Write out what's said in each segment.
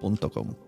podcaster.com.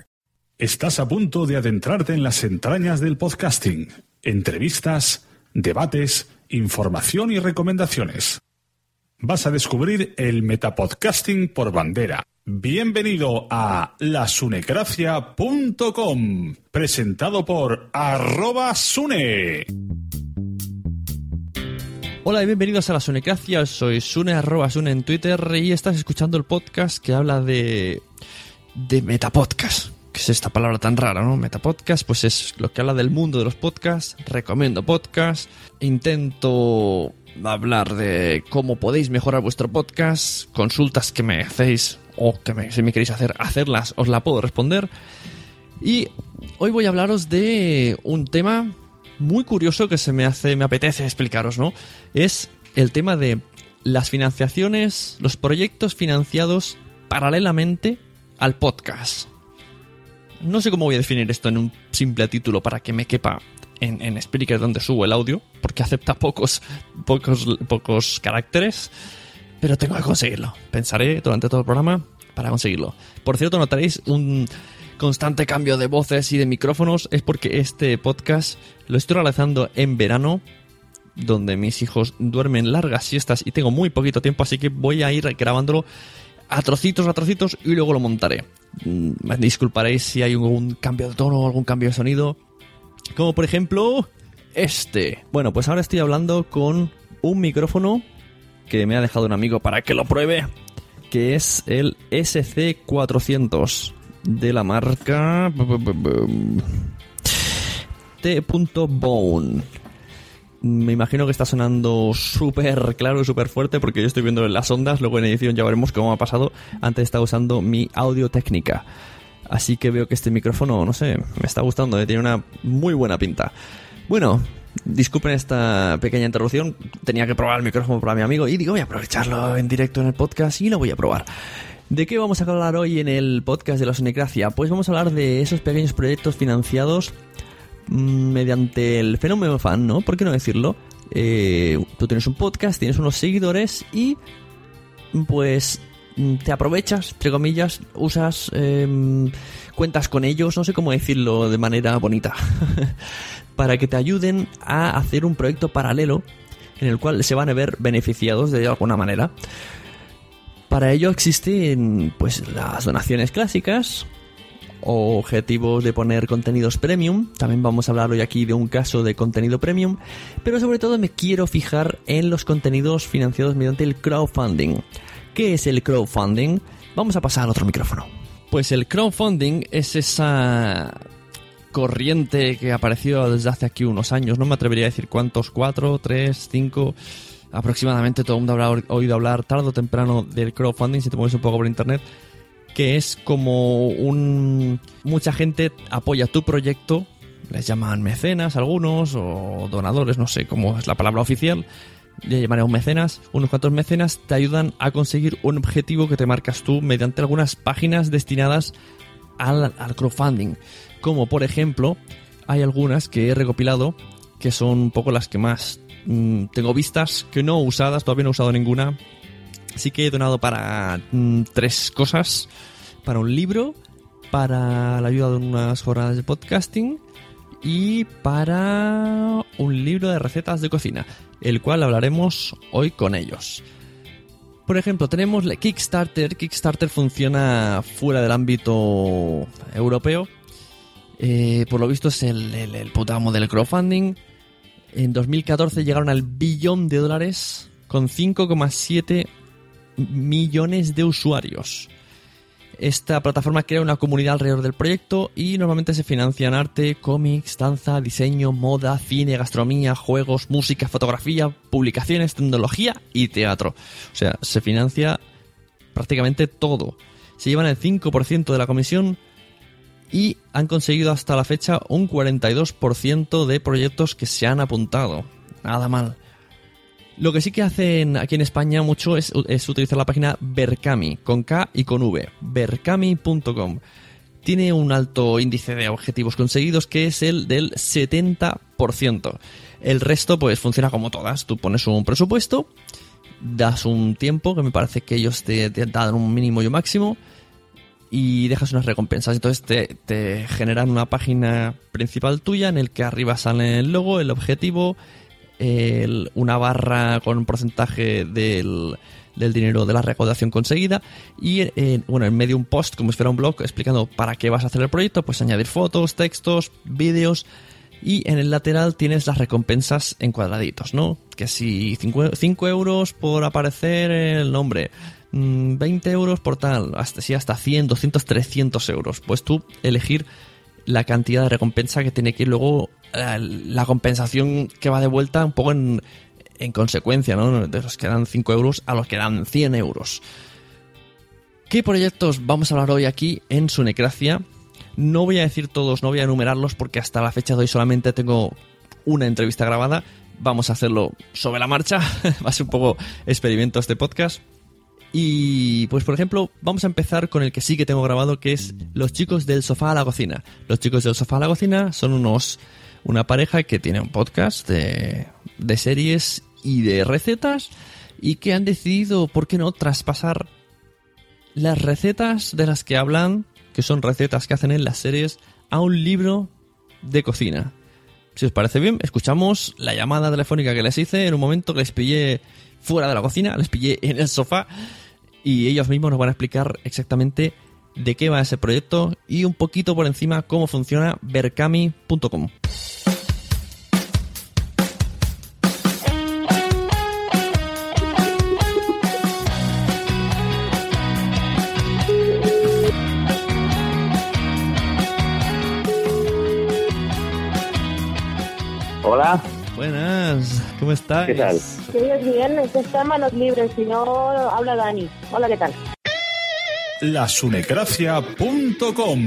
Estás a punto de adentrarte en las entrañas del podcasting. Entrevistas, debates, información y recomendaciones. Vas a descubrir el metapodcasting por bandera. Bienvenido a lasunecracia.com, presentado por arroba sune. Hola y bienvenidos a la Sunecracia, soy Sune arroba Sune en Twitter y estás escuchando el podcast que habla de... de metapodcast. ¿Qué es esta palabra tan rara, no? Metapodcast, pues es lo que habla del mundo de los podcasts, recomiendo podcasts, intento hablar de cómo podéis mejorar vuestro podcast, consultas que me hacéis o que si me queréis hacer, hacerlas, os la puedo responder. Y hoy voy a hablaros de un tema muy curioso que se me hace, me apetece explicaros, ¿no? Es el tema de las financiaciones, los proyectos financiados paralelamente al podcast. No sé cómo voy a definir esto en un simple título para que me quepa en, en Spreaker donde subo el audio, porque acepta pocos, pocos, pocos caracteres. pero tengo que conseguirlo. Pensaré durante todo el programa para conseguirlo. Por cierto, notaréis un constante cambio de voces y de micrófonos. Es porque este podcast lo estoy realizando en verano, donde mis hijos duermen largas siestas y tengo muy poquito tiempo, así que voy a ir grabándolo a trocitos, a trocitos y luego lo montaré. Mm, Me disculparéis si hay algún cambio de tono o algún cambio de sonido. Como por ejemplo este. Bueno, pues ahora estoy hablando con un micrófono que me ha dejado un amigo para que lo pruebe, que es el SC400 de la marca T.Bone. Me imagino que está sonando súper claro y súper fuerte porque yo estoy viendo las ondas, luego en edición ya veremos cómo ha pasado. Antes estaba usando mi audio técnica. Así que veo que este micrófono, no sé, me está gustando, eh, tiene una muy buena pinta. Bueno, disculpen esta pequeña interrupción, tenía que probar el micrófono para mi amigo y digo, voy a aprovecharlo en directo en el podcast y lo voy a probar. ¿De qué vamos a hablar hoy en el podcast de la Sonicracia? Pues vamos a hablar de esos pequeños proyectos financiados mediante el fenómeno fan, ¿no? ¿Por qué no decirlo? Eh, tú tienes un podcast, tienes unos seguidores y pues mm, te aprovechas, entre comillas, usas, em, cuentas con ellos, no sé cómo decirlo de manera bonita, para que te ayuden a hacer un proyecto paralelo en el cual se van a ver beneficiados de alguna manera. Para ello existen pues las donaciones clásicas, objetivos de poner contenidos premium. También vamos a hablar hoy aquí de un caso de contenido premium, pero sobre todo me quiero fijar en los contenidos financiados mediante el crowdfunding. ¿Qué es el crowdfunding? Vamos a pasar al otro micrófono. Pues el crowdfunding es esa corriente que apareció desde hace aquí unos años. No me atrevería a decir cuántos, cuatro, tres, cinco aproximadamente todo el mundo habrá oído hablar tarde o temprano del crowdfunding si te mueves un poco por internet que es como un mucha gente apoya tu proyecto les llaman mecenas algunos o donadores no sé cómo es la palabra oficial le llamaré un mecenas unos cuantos mecenas te ayudan a conseguir un objetivo que te marcas tú mediante algunas páginas destinadas al, crowdfunding. Como por ejemplo hay algunas que he recopilado que son un poco las que más mm, tengo vistas que no usadas todavía no he usado ninguna Así que he donado para mm, tres cosas. Para un libro, para la ayuda de unas jornadas de podcasting y para un libro de recetas de cocina, el cual hablaremos hoy con ellos. Por ejemplo, tenemos Kickstarter. Kickstarter funciona fuera del ámbito europeo. Eh, por lo visto es el, el, el puto amo del crowdfunding. En 2014 llegaron al billón de dólares con 5,7 millones de usuarios. Esta plataforma crea una comunidad alrededor del proyecto y normalmente se financian arte, cómics, danza, diseño, moda, cine, gastronomía, juegos, música, fotografía, publicaciones, tecnología y teatro. O sea, se financia prácticamente todo. Se llevan el 5% de la comisión y han conseguido hasta la fecha un 42% de proyectos que se han apuntado. Nada mal. Lo que sí que hacen aquí en España mucho es, utilizar la página Berkami, con K y con V, berkami.com. Tiene un alto índice de objetivos conseguidos que es el del 70%. El resto pues funciona como todas. Tú pones un presupuesto, das un tiempo, que me parece que ellos te, te dan un mínimo y un máximo, y dejas unas recompensas. Entonces te, te generan una página principal tuya en el que arriba sale el logo, el objetivo, una barra con un porcentaje del, del dinero de la recaudación conseguida y eh, bueno en medio un post como si fuera un blog explicando para qué vas a hacer el proyecto pues añadir fotos textos vídeos y en el lateral tienes las recompensas en cuadraditos no que si 5 euros por aparecer el nombre mm, 20 euros por tal hasta si hasta 100 200 300 euros pues tú elegir la cantidad de recompensa que tiene que ir luego eh, la compensación que va de vuelta un poco en, en consecuencia, ¿no? De los que dan 5 euros a los que dan 100 euros. ¿Qué proyectos vamos a hablar hoy aquí en Sunecracia? No voy a decir todos, no voy a enumerarlos porque hasta la fecha de hoy solamente tengo una entrevista grabada. Vamos a hacerlo sobre la marcha. Va a ser un poco experimento este podcast. Y pues por ejemplo, vamos a empezar con el que sí que tengo grabado, que es Los chicos del sofá a la cocina. Los chicos del sofá a la cocina son unos una pareja que tiene un podcast de, de series y de recetas y que han decidido, ¿por qué no?, traspasar las recetas de las que hablan, que son recetas que hacen en las series, a un libro de cocina. Si os parece bien, escuchamos la llamada telefónica que les hice en un momento que les pillé fuera de la cocina, les pillé en el sofá y ellos mismos nos van a explicar exactamente de qué va ese proyecto y un poquito por encima cómo funciona berkami.com. ¿cómo estás? ¿Qué tal? Que es viernes, está en manos libres, si no habla Dani. Hola, ¿qué tal? lasunecracia.com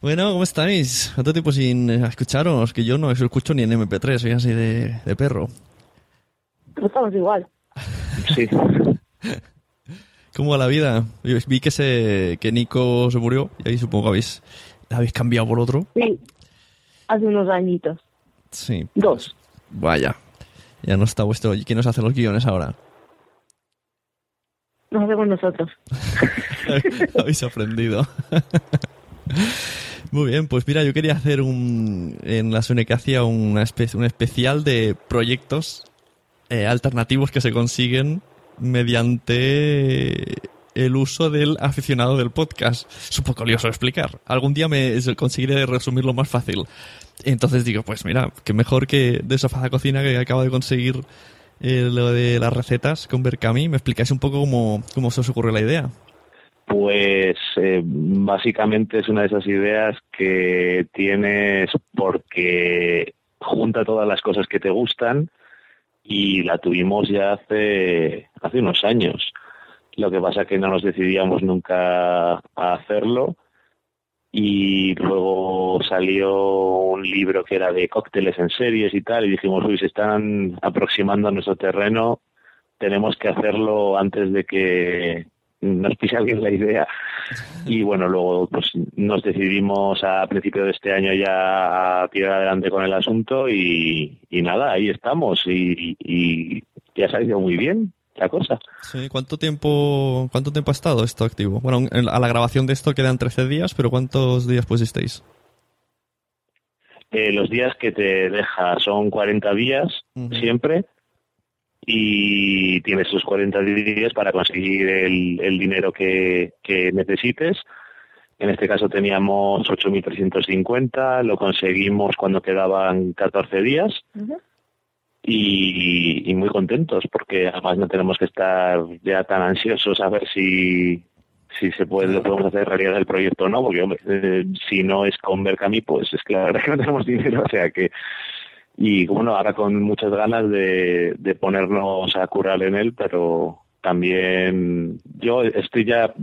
Bueno, ¿cómo estáis? ¿Cuánto tiempo sin eh, escucharos? Que yo no os escucho ni en MP3, soy así de, de perro. Estamos igual. Sí. ¿Cómo va la vida? Yo Vi que se que Nico se murió y ahí supongo que habéis, la habéis cambiado por otro. Sí, hace unos añitos. Sí. Dos. Vaya. Ya no está vuestro... ¿Y quién nos hace los guiones ahora? Nos hacemos nosotros. habéis aprendido. Muy bien, pues mira, yo quería hacer un en la Sunecacia una especie, un especial de proyectos eh, alternativos que se consiguen mediante el uso del aficionado del podcast. Es un poco lioso explicar. Algún día me conseguiré resumirlo más fácil. Entonces digo, pues mira, que mejor que de Sofá de Cocina que acabo de conseguir eh, lo de las recetas con Berkami. ¿Me explicáis un poco cómo, cómo se os ocurrió la idea? Pues eh, básicamente es una de esas ideas que tienes porque junta todas las cosas que te gustan y la tuvimos ya hace, hace unos años. Lo que pasa que no nos decidíamos nunca a hacerlo y luego salió un libro que era de cócteles en series y tal y dijimos, uy, se están aproximando a nuestro terreno, tenemos que hacerlo antes de que nos pise alguien la idea. Y bueno, luego pues nos decidimos a principio de este año ya a tirar adelante con el asunto y, y nada, ahí estamos y, y ya ha salido muy bien la cosa. Sí, ¿cuánto tiempo, cuánto tiempo ha estado esto activo? Bueno, en- a la grabación de esto quedan 13 días, pero ¿cuántos días pusisteis? Eh, los días que te deja son 40 días siempre y tienes esos 40 días para conseguir el, el dinero que, que necesites. En este caso teníamos 8.350, lo conseguimos cuando quedaban 14 días y, muy contentos porque además no tenemos que estar ya tan ansiosos a ver si, si se puede, lo podemos hacer realidad el proyecto o no, porque hombre, eh, si no es con Berkami, pues es que la verdad es que no tenemos dinero, o sea que y bueno, ahora con muchas ganas de, de ponernos a curar en él, pero también yo estoy ya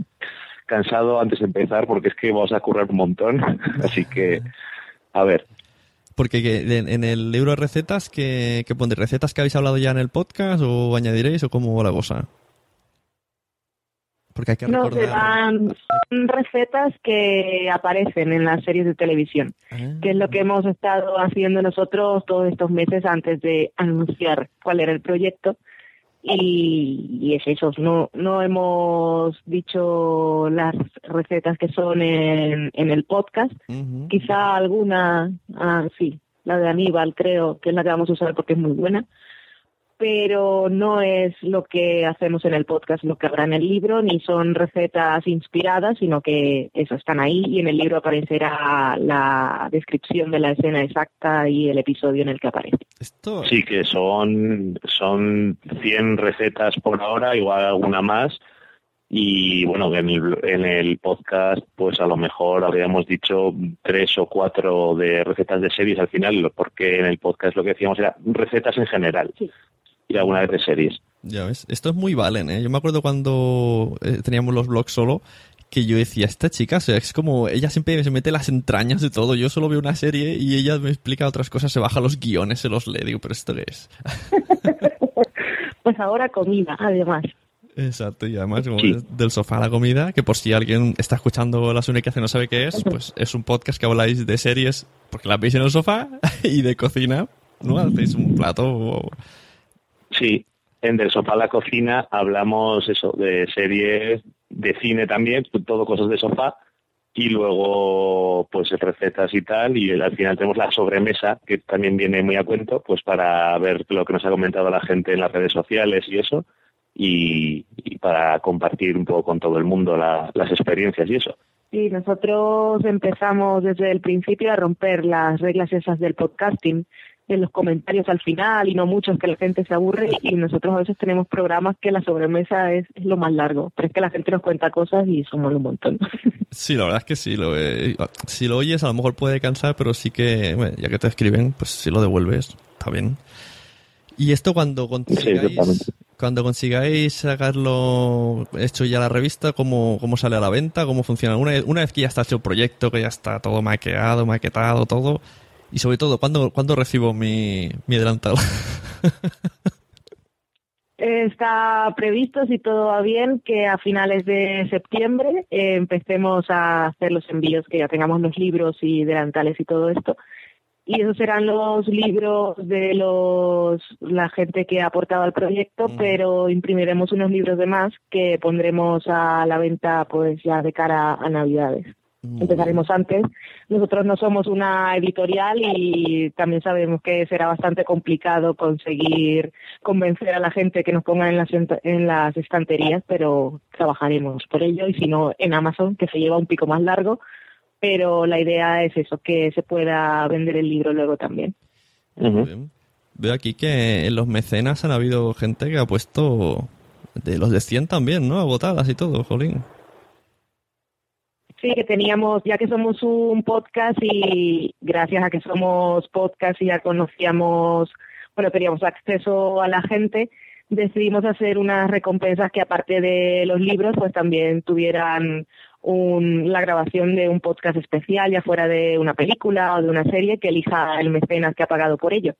cansado antes de empezar porque es que vamos a currar un montón, así que a ver, Porque en el libro de recetas, que, que pondréis recetas que habéis hablado ya en el podcast o añadiréis o cómo va la cosa? Porque hay que No, recordar... son recetas que aparecen en las series de televisión, Ah, que es lo que hemos estado haciendo nosotros todos estos meses antes de anunciar cuál era el proyecto. Y, y es eso, no, no hemos dicho las recetas que son en, en el podcast, quizá alguna, ah, sí, la de Aníbal creo que es la que vamos a usar porque es muy buena, pero no es lo que hacemos en el podcast, lo que habrá en el libro, ni son recetas inspiradas, sino que eso están ahí y en el libro aparecerá la descripción de la escena exacta y el episodio en el que aparece. Esto... Sí, que son, son 100 recetas por ahora, igual alguna más. Y bueno, en el, en el podcast, pues a lo mejor habríamos dicho tres o cuatro de recetas de series al final, porque en el podcast lo que decíamos era recetas en general Sí. Y alguna vez de series. Ya ves, esto es muy Valen, ¿eh? Yo me acuerdo cuando eh, teníamos los blogs solo, que yo decía, esta chica, o sea, es como, ella siempre se mete las entrañas de todo, yo solo veo una serie y ella me explica otras cosas, se baja los guiones, se los lee, digo, pero esto qué es. Pues ahora comida, además. Exacto, y además como Sí. del sofá a la comida, que por si alguien está escuchando la Sune que hace no sabe qué es, pues es un podcast que habláis de series porque las veis en el sofá y de cocina, ¿no? Hacéis un plato Sí, en Del Sofá a la Cocina hablamos eso de series, de cine también, todo cosas de sofá, y luego pues recetas y tal, y al final tenemos la sobremesa, que también viene muy a cuento, pues para ver lo que nos ha comentado la gente en las redes sociales y eso, y, para compartir un poco con todo el mundo las experiencias y eso. Sí, nosotros empezamos desde el principio a romper las reglas esas del podcasting, en los comentarios al final y no muchos que la gente se aburre y nosotros a veces tenemos programas que la sobremesa es, lo más largo, pero es que la gente nos cuenta cosas y somos un montón. Sí, la verdad es que sí, lo, si lo oyes a lo mejor puede cansar, pero sí que, ya que te escriben, pues si lo devuelves, está bien. Y esto cuando consigáis, cuando consigáis sacarlo hecho ya la revista, ¿cómo, cómo sale a la venta? ¿Cómo funciona? Una vez, una vez que ya está hecho el proyecto, que ya está todo maqueado, maquetado, todo, y sobre todo, ¿cuándo, ¿cuándo recibo mi, mi delantal? Está previsto, si todo va bien, que a finales de septiembre eh, empecemos a hacer los envíos, que ya tengamos los libros y delantales y todo esto. Y esos serán los libros de los la gente que ha aportado al proyecto, pero imprimiremos unos libros de más que pondremos a la venta pues ya de cara a Navidades empezaremos antes. Nosotros no somos una editorial y también sabemos que será bastante complicado conseguir convencer a la gente que nos ponga en las, en las estanterías, pero trabajaremos por ello y si no en Amazon, que se lleva un pico más largo, pero la idea es eso, que se pueda vender el libro luego también. Veo aquí que en los mecenas han habido gente que ha puesto de los de 100 también, ¿no? Agotadas y todo, jolín. Sí, que teníamos, ya que somos un podcast y gracias a que somos podcast y ya conocíamos, bueno, teníamos acceso a la gente, decidimos hacer unas recompensas que aparte de los libros, pues también tuvieran un, la grabación de un podcast especial, ya fuera de una película o de una serie, que elija el mecenas que ha pagado por ello.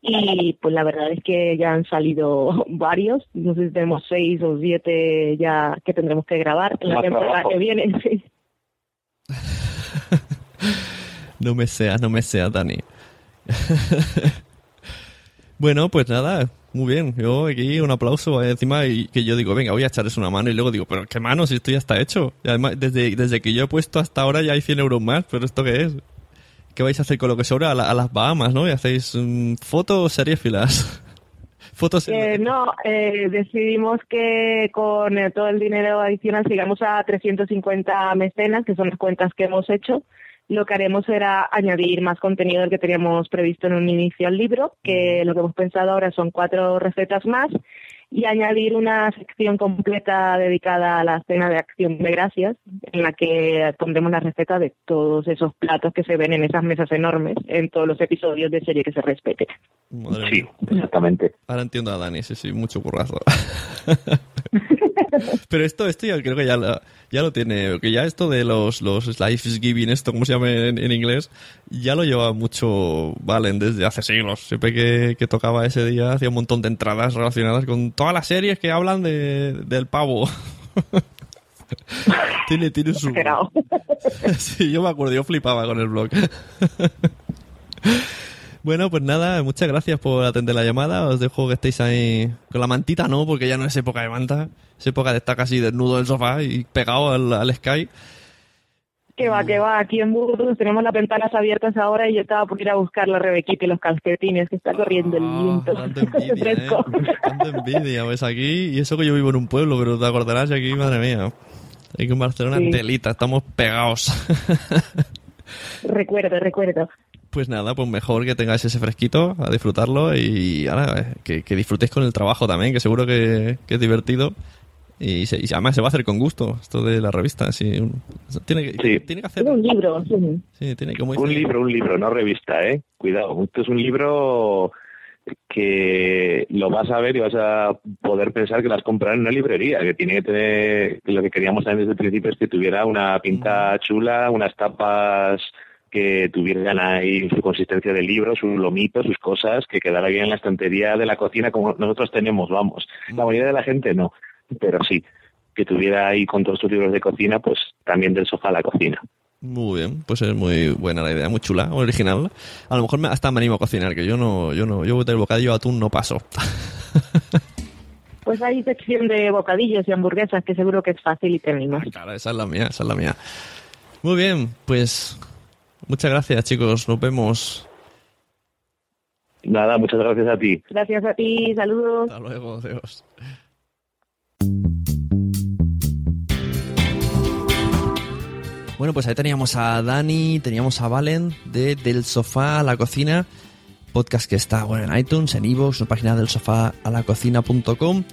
Y pues la verdad es que ya han salido varios, no sé si tenemos seis o siete ya que tendremos que grabar en la temporada que viene. no me seas, no me seas, Dani. bueno, pues nada, muy bien. Yo aquí un aplauso encima y que yo digo, venga, voy a echarles una mano y luego digo, pero qué mano, si esto ya está hecho. Además, desde, desde que yo he puesto hasta ahora ya hay 100 euros más, pero ¿esto qué es? ¿Qué vais a hacer con lo que sobra a, las Bahamas, no? Y hacéis um, fotos filas fotos. Eh, no, eh, decidimos que con eh, todo el dinero adicional sigamos a 350 mecenas, que son las cuentas que hemos hecho. Lo que haremos será añadir más contenido del que teníamos previsto en un inicio al libro, que lo que hemos pensado ahora son cuatro recetas más y añadir una sección completa dedicada a la cena de acción de gracias, en la que pondremos la receta de todos esos platos que se ven en esas mesas enormes en todos los episodios de serie que se respete. sí, exactamente. Ahora entiendo a Dani, sí, sí, mucho currazo. Pero esto, esto ya creo que ya lo, ya lo tiene, que ya esto de los, los life giving, esto como se llama en, inglés, ya lo lleva mucho Valen desde hace siglos. Siempre que, que, tocaba ese día hacía un montón de entradas relacionadas con todas las series que hablan de, del pavo. tiene, tiene su... sí, yo me acuerdo, yo flipaba con el blog. Bueno, pues nada, muchas gracias por atender la llamada. Os dejo que estéis ahí con la mantita, ¿no? Porque ya no es época de manta. Es época de estar casi desnudo en el sofá y pegado al, Sky. Que va, que va. Aquí en Burgos tenemos las ventanas abiertas ahora y yo estaba por ir a buscar la Rebequita y los calcetines, que está corriendo el ah, viento. Tanto envidia, ¿eh? Tanto envidia, pues aquí, y eso que yo vivo en un pueblo, pero te acordarás aquí, madre mía. Aquí en Barcelona, telita, estamos pegados. recuerdo, recuerdo pues nada, pues mejor que tengáis ese fresquito a disfrutarlo y ahora eh, que, que disfrutéis con el trabajo también, que seguro que, es divertido. Y, además se va a hacer con gusto esto de la revista. Sí, tiene, tiene que hacer. Un libro, sí. tiene como un libro, un libro, no revista, ¿eh? Cuidado, esto es un libro que lo vas a ver y vas a poder pensar que las comprar en una librería, que tiene que tener, lo que queríamos saber desde el principio es que tuviera una pinta chula, unas tapas que tuvieran ahí su consistencia de libro, sus lomitos, sus cosas, que quedara bien en la estantería de la cocina como nosotros tenemos, vamos. La mayoría de la gente no, pero sí, que tuviera ahí con todos sus libros de cocina, pues también del sofá a la cocina. Muy bien, pues es muy buena la idea, muy chula, original. A lo mejor hasta me animo a cocinar, que yo no, yo no, yo del bocadillo atún no paso. Pues hay sección de bocadillos y hamburguesas que seguro que es fácil y tenemos. Claro, esa es la mía, esa es la mía. Muy bien, pues muchas gracias chicos, nos vemos. Nada, muchas gracias a ti. Gracias a ti, saludos. Hasta luego, adiós. Bueno, pues ahí teníamos a Dani, teníamos a Valen de Del Sofá a la Cocina, podcast que está bueno, en iTunes, en iVoox, en la página del sofá a la cocina.com.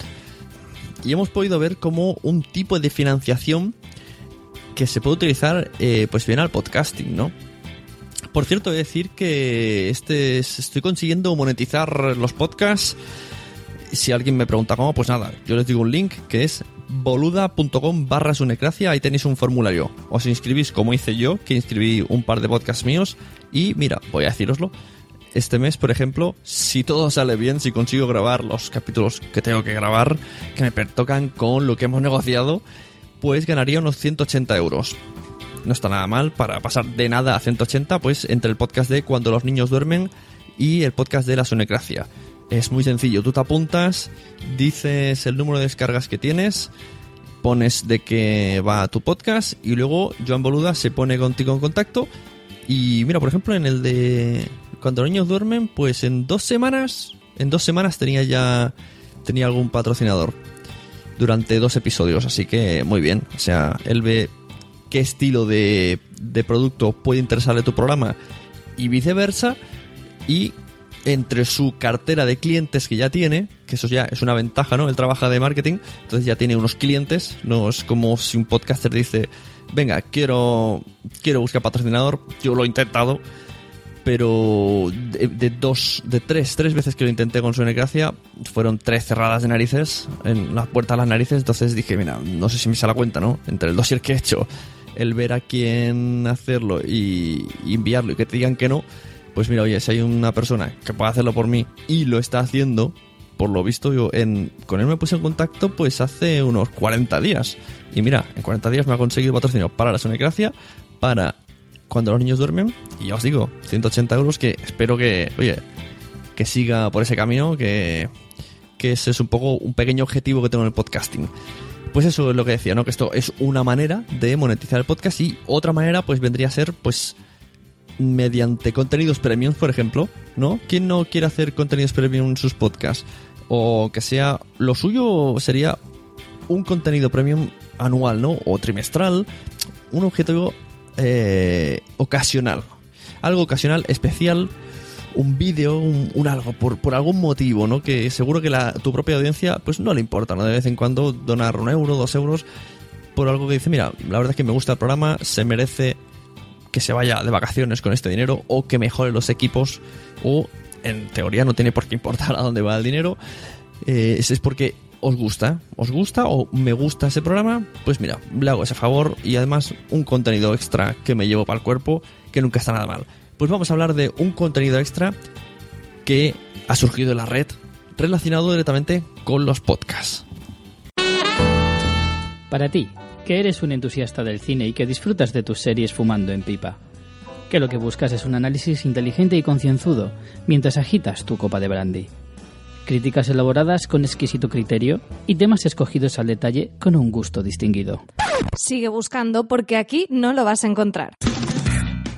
Y hemos podido ver como un tipo de financiación que se puede utilizar eh, pues bien al podcasting, ¿no? Por cierto, he de decir que este es- estoy consiguiendo monetizar los podcasts. Si alguien me pregunta cómo, pues nada, yo les digo un link que es boluda.com barra sunecracia, ahí tenéis un formulario. Os inscribís como hice yo, que inscribí un par de podcasts míos y mira, voy a deciroslo. Este mes, por ejemplo, si todo sale bien, si consigo grabar los capítulos que tengo que grabar, que me pertocan con lo que hemos negociado, pues ganaría unos 180 euros. No está nada mal para pasar de nada a 180, pues entre el podcast de Cuando los niños duermen y el podcast de la sonecracia. Es muy sencillo, tú te apuntas, dices el número de descargas que tienes, pones de que va tu podcast y luego Joan Boluda se pone contigo en contacto y mira, por ejemplo, en el de Cuando los niños duermen, pues en dos semanas, en dos semanas tenía ya tenía algún patrocinador durante dos episodios, así que muy bien. O sea, él ve qué estilo de, de producto puede interesarle tu programa y viceversa. Y entre su cartera de clientes que ya tiene, que eso ya es una ventaja, ¿no? Él trabaja de marketing, entonces ya tiene unos clientes, no es como si un podcaster dice, venga, quiero, quiero buscar patrocinador, yo lo he intentado, pero de, dos, de tres, tres veces que lo intenté con Sonecracia, fueron tres cerradas de narices, en la puerta de las narices, entonces dije, mira, no sé si me sale la cuenta, ¿no? Entre el dossier que he hecho, el ver a quién hacerlo y, enviarlo y que te digan que no, pues mira, oye, si hay una persona que puede hacerlo por mí y lo está haciendo, por lo visto yo en, con él me puse en contacto pues hace unos 40 días. Y mira, en 40 días me ha conseguido patrocinio para la Sonecracia, para cuando los niños duermen, y ya os digo, 180 euros que espero que, oye, que siga por ese camino, que, que ese es un poco un pequeño objetivo que tengo en el podcasting. Pues eso es lo que decía, ¿no? Que esto es una manera de monetizar el podcast y otra manera pues vendría a ser pues mediante contenidos premium, por ejemplo, ¿no? ¿Quién no quiere hacer contenidos premium en sus podcasts? O que sea, lo suyo sería un contenido premium anual, ¿no? O trimestral, un objetivo eh, ocasional. Algo ocasional, especial, un vídeo, un, algo, por, por algún motivo, ¿no? Que seguro que la, tu propia audiencia, pues no le importa, ¿no? De vez en cuando donar un euro, dos euros, por algo que dice, mira, la verdad es que me gusta el programa, se merece que se vaya de vacaciones con este dinero o que mejore los equipos o en teoría no tiene por qué importar a dónde va el dinero eh, es porque os gusta os gusta o me gusta ese programa pues mira le hago ese favor y además un contenido extra que me llevo para el cuerpo que nunca está nada mal pues vamos a hablar de un contenido extra que ha surgido en la red relacionado directamente con los podcasts Para ti, que eres un entusiasta del cine y que disfrutas de tus series fumando en pipa. Que lo que buscas es un análisis inteligente y concienzudo mientras agitas tu copa de brandy. Críticas elaboradas con exquisito criterio y temas escogidos al detalle con un gusto distinguido. Sigue buscando porque aquí no lo vas a encontrar.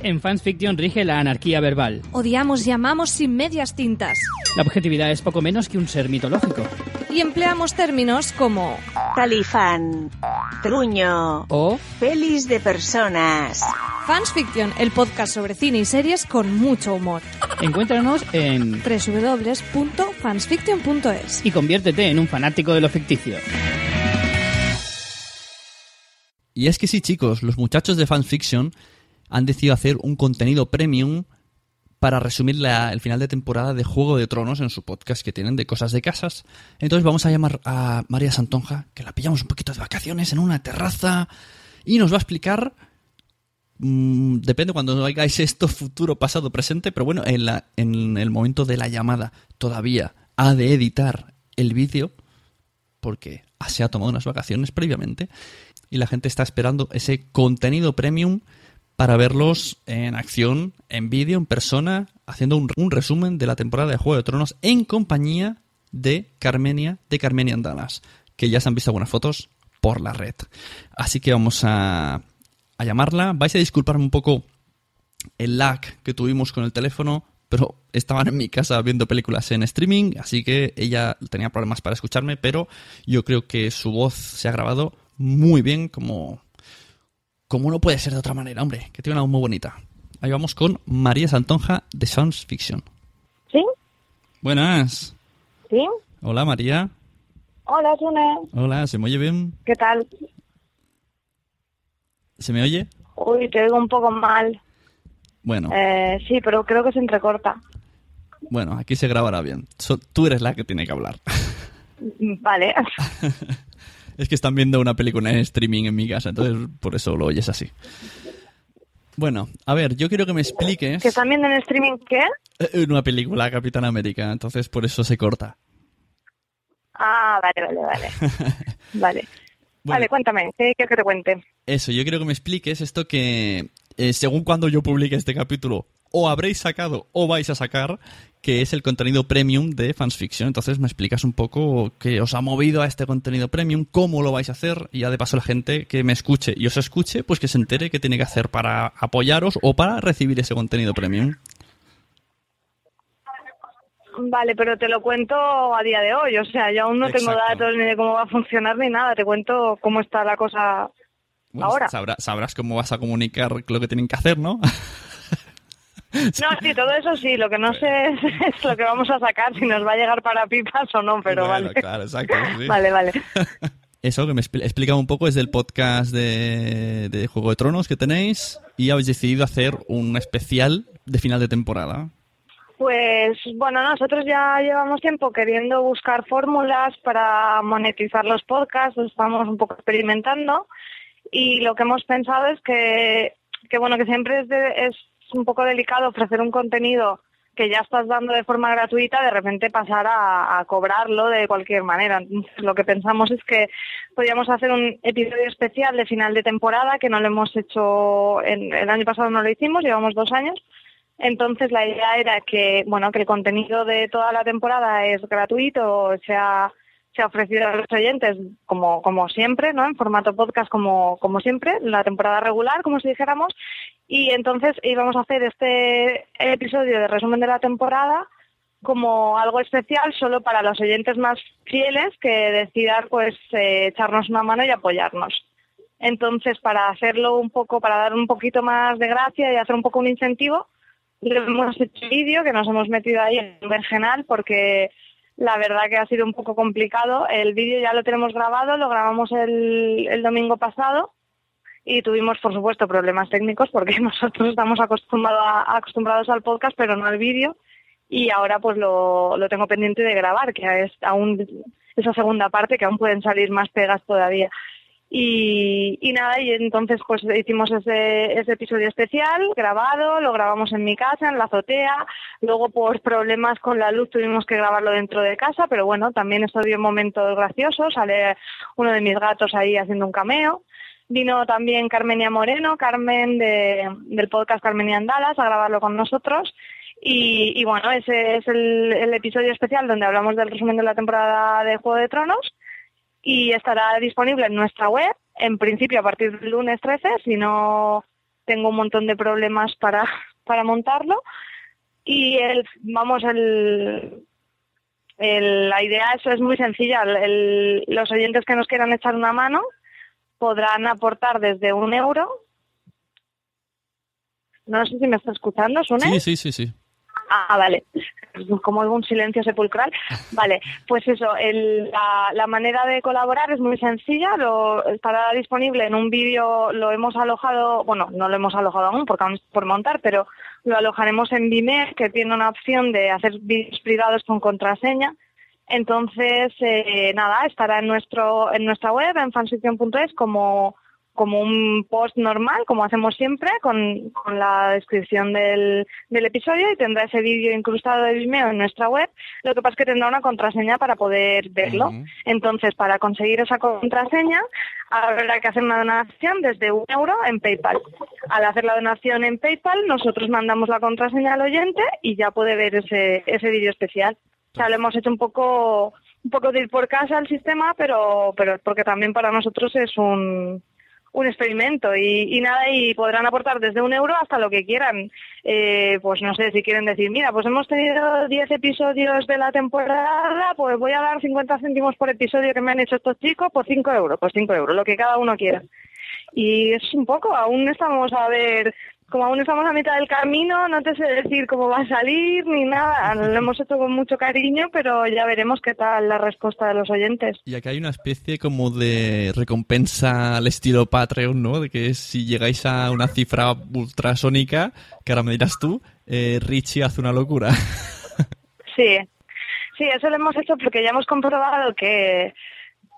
En Fans Fiction rige la anarquía verbal. Odiamos y amamos sin medias tintas. La objetividad es poco menos que un ser mitológico. Y empleamos términos como Talifán, truño O pelis de personas. Fans Fiction, el podcast sobre cine y series con mucho humor. encuéntranos en www.fansfiction.es. y conviértete en un fanático de lo ficticio. Y es que sí, chicos, los muchachos de fanfiction han decidido hacer un contenido premium para resumir la- el final de temporada de Juego de Tronos en su podcast que tienen de cosas de casas. Entonces vamos a llamar a María Santonja, que la pillamos un poquito de vacaciones en una terraza y nos va a explicar, mm, depende cuando oigáis esto, futuro, pasado, presente, pero bueno, en, la, en el momento de la llamada todavía ha de editar el vídeo porque se ha tomado unas vacaciones previamente y la gente está esperando ese contenido premium para verlos en acción, en vídeo, en persona, haciendo un, resumen de la temporada de Juego de Tronos en compañía de Carmenia, de Carmenia Andalas, que ya se han visto algunas fotos por la red. Así que vamos a, a llamarla. Vais a disculparme un poco el lag que tuvimos con el teléfono, pero estaban en mi casa viendo películas en streaming, así que ella tenía problemas para escucharme, pero yo creo que su voz se ha grabado muy bien, como, como no puede ser de otra manera, hombre, que tiene una voz muy bonita. Ahí vamos con María Santonja de Sounds Fiction. ¿Sí? Buenas. ¿Sí? Hola María. Hola, Sune. Hola, ¿se me oye bien? ¿Qué tal? ¿Se me oye? Uy, te oigo un poco mal. Bueno, Eh, sí, pero creo que se entrecorta. bueno, aquí se grabará bien. So- tú eres la que tiene que hablar. Vale. Es que están viendo una película en streaming en mi casa, entonces por eso lo oyes así. Bueno, a ver, yo quiero que me expliques ¿Que están viendo en streaming qué? eh, una película Capitán América, entonces por eso se corta. Ah, vale, vale, vale. Vale. Bueno. Vale, cuéntame. ¿Qué quieres que te cuente? Eso, yo quiero que me expliques esto que eh, según cuando yo publique este capítulo, o habréis sacado o vais a sacar, que es el contenido premium de Fans Fiction. Entonces me explicas un poco qué os ha movido a este contenido premium, cómo lo vais a hacer, y ya de paso la gente que me escuche y os escuche, pues que se entere qué tiene que hacer para apoyaros o para recibir ese contenido premium. Vale, pero te lo cuento a día de hoy. O sea, yo aún no tengo datos ni de cómo va a funcionar ni nada. Te cuento cómo está la cosa Bueno, ahora. sabrá- sabrás cómo vas a comunicar lo que tienen que hacer, ¿no? No, sí, todo eso sí. Lo que no sé es, es lo que vamos a sacar, si nos va a llegar para pipas o no, pero Bueno, vale. claro, exacto, sí. Vale, vale. Eso que me expli- explica un poco es del podcast de, de Juego de Tronos que tenéis y habéis decidido hacer un especial de final de temporada. Pues bueno, nosotros ya llevamos tiempo queriendo buscar fórmulas para monetizar los podcasts, estamos un poco experimentando y lo que hemos pensado es que, que bueno, que siempre es, de- es un poco delicado ofrecer un contenido que ya estás dando de forma gratuita, de repente pasar a, cobrarlo de cualquier manera. Entonces, lo que pensamos es que podríamos hacer un episodio especial de final de temporada, que no lo hemos hecho, en, el año pasado no lo hicimos, llevamos dos años, entonces la idea era que, bueno, que el contenido de toda la temporada es gratuito, se ha, se ha ofrecido a los oyentes como, como siempre, ¿no? En formato podcast como, como siempre, la temporada regular, como si dijéramos. Y entonces íbamos a hacer este episodio de resumen de la temporada como algo especial solo para los oyentes más fieles que decidan pues eh, echarnos una mano y apoyarnos. Entonces, para hacerlo un poco, para dar un poquito más de gracia y hacer un poco un incentivo, le hemos hecho vídeo que nos hemos metido ahí en Vergenal porque la verdad que ha sido un poco complicado. El vídeo ya lo tenemos grabado, lo grabamos el, el domingo pasado y tuvimos, por supuesto, problemas técnicos porque nosotros estamos acostumbrado a- acostumbrados al podcast, pero no al vídeo. Y ahora pues lo, lo tengo pendiente de grabar, que es aún esa segunda parte, que aún pueden salir más pegas todavía. Y, y nada, y entonces pues hicimos ese, ese episodio especial grabado, lo grabamos en mi casa, en la azotea, luego por problemas con la luz tuvimos que grabarlo dentro de casa, pero bueno, también esto dio momentos graciosos, sale uno de mis gatos ahí haciendo un cameo. Vino también Carmenia Moreno, Carmen de, del podcast Carmenia Andalas, a grabarlo con nosotros. Y, y bueno, ese es el, el episodio especial donde hablamos del resumen de la temporada de Juego de Tronos y estará disponible en nuestra web, en principio a partir del lunes 13, si no tengo un montón de problemas para, para montarlo. Y el, vamos, el, el- la idea eso es muy sencilla. El- los oyentes que nos quieran echar una mano podrán aportar desde un euro. No sé si me está escuchando, ¿Sune? Sí, sí, sí, sí. Ah, vale. Como algún silencio sepulcral. Vale, pues eso, el- la, la manera de colaborar es muy sencilla. Lo, estará disponible en un vídeo, lo hemos alojado, bueno, no lo hemos alojado aún porque aún por montar, pero lo alojaremos en Vimeo, que tiene una opción de hacer vídeos privados con contraseña. Entonces, eh, nada, estará en nuestro en nuestra web, en fanfiction.es, como como un post normal, como hacemos siempre, con, con la descripción del, del episodio y tendrá ese vídeo incrustado de Vimeo en nuestra web. Lo que pasa es que tendrá una contraseña para poder verlo. Entonces, para conseguir esa contraseña, habrá que hacer una donación desde un euro en PayPal. Al hacer la donación en PayPal, nosotros mandamos la contraseña al oyente y ya puede ver ese, ese vídeo especial. O sea, lo hemos hecho un poco un poco de ir por casa al sistema, pero pero porque también para nosotros es un un experimento y, y, nada y podrán aportar desde un euro hasta lo que quieran. Eh, pues no sé si quieren decir mira pues hemos tenido 10 episodios de la temporada pues voy a dar 50 céntimos por episodio que me han hecho estos chicos por 5 euros pues 5 euros lo que cada uno quiera y es un poco aún estamos a ver como aún estamos a mitad del camino, no te sé decir cómo va a salir ni nada. Lo hemos hecho con mucho cariño, pero ya veremos qué tal la respuesta de los oyentes. Y aquí hay una especie como de recompensa al estilo Patreon, ¿no? De que si llegáis a una cifra ultrasónica, que ahora me dirás tú, eh, Richie hace una locura. Sí, sí, eso lo hemos hecho porque ya hemos comprobado que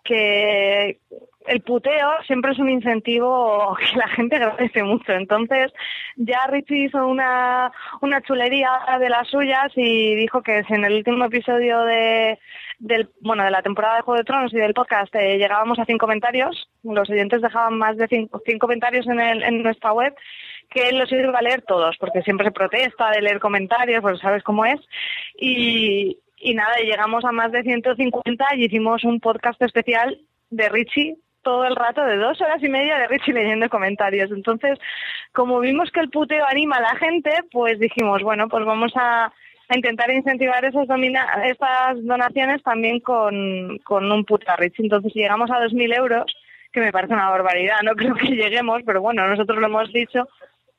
que el puteo siempre es un incentivo que la gente agradece mucho. Entonces, ya Richie hizo una, una chulería de las suyas y dijo que si en el último episodio de, del, bueno, de la temporada de Juego de Tronos y del podcast eh, llegábamos a 100 comentarios, los oyentes dejaban más de 100 comentarios en, el, en nuestra web, que él los iba a leer todos, porque siempre se protesta de leer comentarios, pues sabes cómo es. Y, y nada, llegamos a más de 150 y hicimos un podcast especial de Richie todo el rato de dos horas y media de Richie leyendo comentarios. Entonces, como vimos que el puteo anima a la gente, pues dijimos, bueno, pues vamos a, intentar incentivar esas, esas donaciones también con, un puto a Richie. Entonces llegamos a 2.000 euros, que me parece una barbaridad, no creo que lleguemos, pero bueno, nosotros lo hemos dicho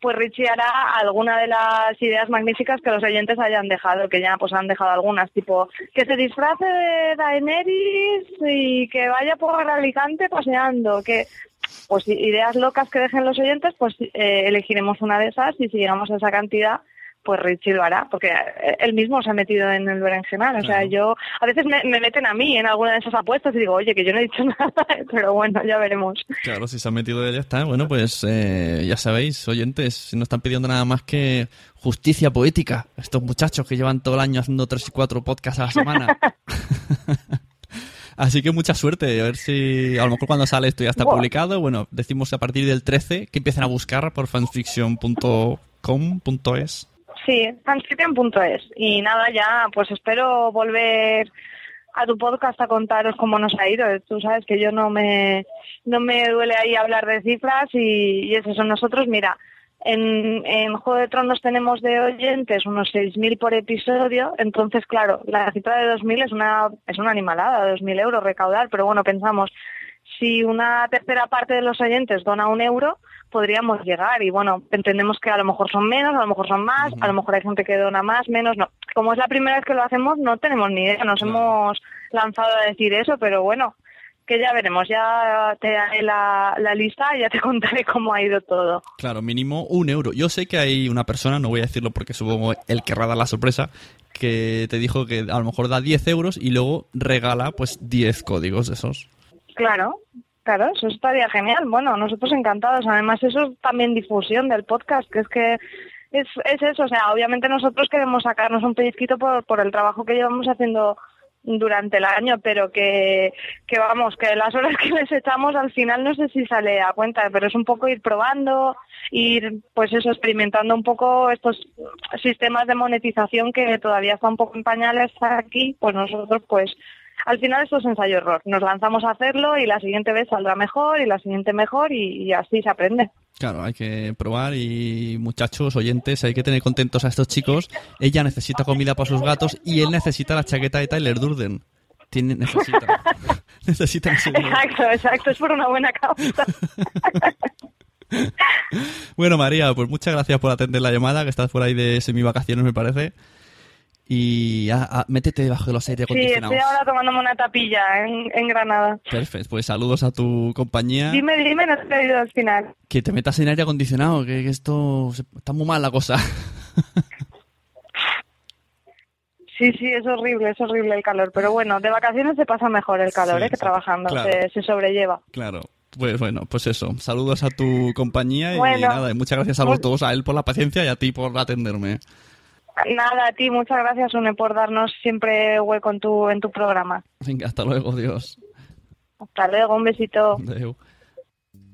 pues Richie hará alguna de las ideas magníficas que los oyentes hayan dejado, que ya pues han dejado algunas, tipo que se disfrace de Daenerys y que vaya por Alicante paseando, que pues ideas locas que dejen los oyentes, pues eh, elegiremos una de esas y si llegamos a esa cantidad, pues Richie lo hará, porque él mismo se ha metido en el berenjenal. O sea, yo, a veces me, meten a mí en alguna de esas apuestas y digo, oye, que yo no he dicho nada, pero bueno, ya veremos. Claro, si se ha metido ya está. Bueno, pues eh, ya sabéis, oyentes, si no están pidiendo nada más que justicia poética, estos muchachos que llevan todo el año haciendo tres y cuatro podcasts a la semana. Así que mucha suerte. A ver si a lo mejor cuando sale esto ya está publicado. Bueno, decimos a partir del 13 que empiecen a buscar por fanfiction.com.es. Sí, transcription.es. Y nada, ya, pues espero volver a tu podcast a contaros cómo nos ha ido. Tú sabes que yo no me, no me duele ahí hablar de cifras y, y es eso. Nosotros, mira, en, en Juego de Tronos tenemos de oyentes unos 6.000 por episodio, entonces, claro, la cifra de 2.000 es una, es una animalada, 2.000 euros recaudar, pero bueno, pensamos, si una tercera parte de los oyentes dona un euro, podríamos llegar. Y bueno, entendemos que a lo mejor son menos, a lo mejor son más, a lo mejor hay gente que dona más, menos. No. Como es la primera vez que lo hacemos, no tenemos ni idea. Nos hemos lanzado a decir eso, pero bueno, que ya veremos. Ya te daré la, la lista y ya te contaré cómo ha ido todo. Claro, mínimo un euro. Yo sé que hay una persona, no voy a decirlo porque supongo él querrá dar la sorpresa, que te dijo que a lo mejor da 10 euros y luego regala pues 10 códigos de esos. Claro, Claro, eso estaría genial. Bueno, nosotros encantados. Además, eso es también difusión del podcast, que es que es, es eso. O sea, obviamente nosotros queremos sacarnos un pellizquito por, por el trabajo que llevamos haciendo durante el año, pero que, que vamos, que las horas que les echamos al final no sé si sale a cuenta, pero es un poco ir probando, ir pues eso, experimentando un poco estos sistemas de monetización que todavía están un poco en pañales aquí, pues nosotros pues al final esto es ensayo-error. Nos lanzamos a hacerlo y la siguiente vez saldrá mejor y la siguiente mejor y, así se aprende. Claro, hay que probar y muchachos, oyentes, hay que tener contentos a estos chicos. Ella necesita comida para sus gatos y él necesita la chaqueta de Tyler Durden. Tiene, necesita. necesita exacto, exacto, es por una buena causa. bueno, María, pues muchas gracias por atender la llamada, que estás por ahí de semi-vacaciones, me parece y métete debajo de los aire acondicionados. Sí, estoy ahora tomándome una tapilla en, Granada. Perfecto, pues saludos a tu compañía. Dime, dime, no te he oído al final. Que te metas en aire acondicionado, que, esto está muy mal la cosa. Sí, sí, es horrible, es horrible el calor. Pero bueno, de vacaciones se pasa mejor el calor ¿eh? que trabajando, se, sobrelleva. Claro. Pues bueno, pues eso. Saludos a tu compañía y nada, y muchas gracias a vosotros, a él por la paciencia y a ti por atenderme. Nada, a ti, muchas gracias, Une, por darnos siempre hueco en tu, en tu programa. Venga, hasta luego, Dios. Hasta luego, un besito.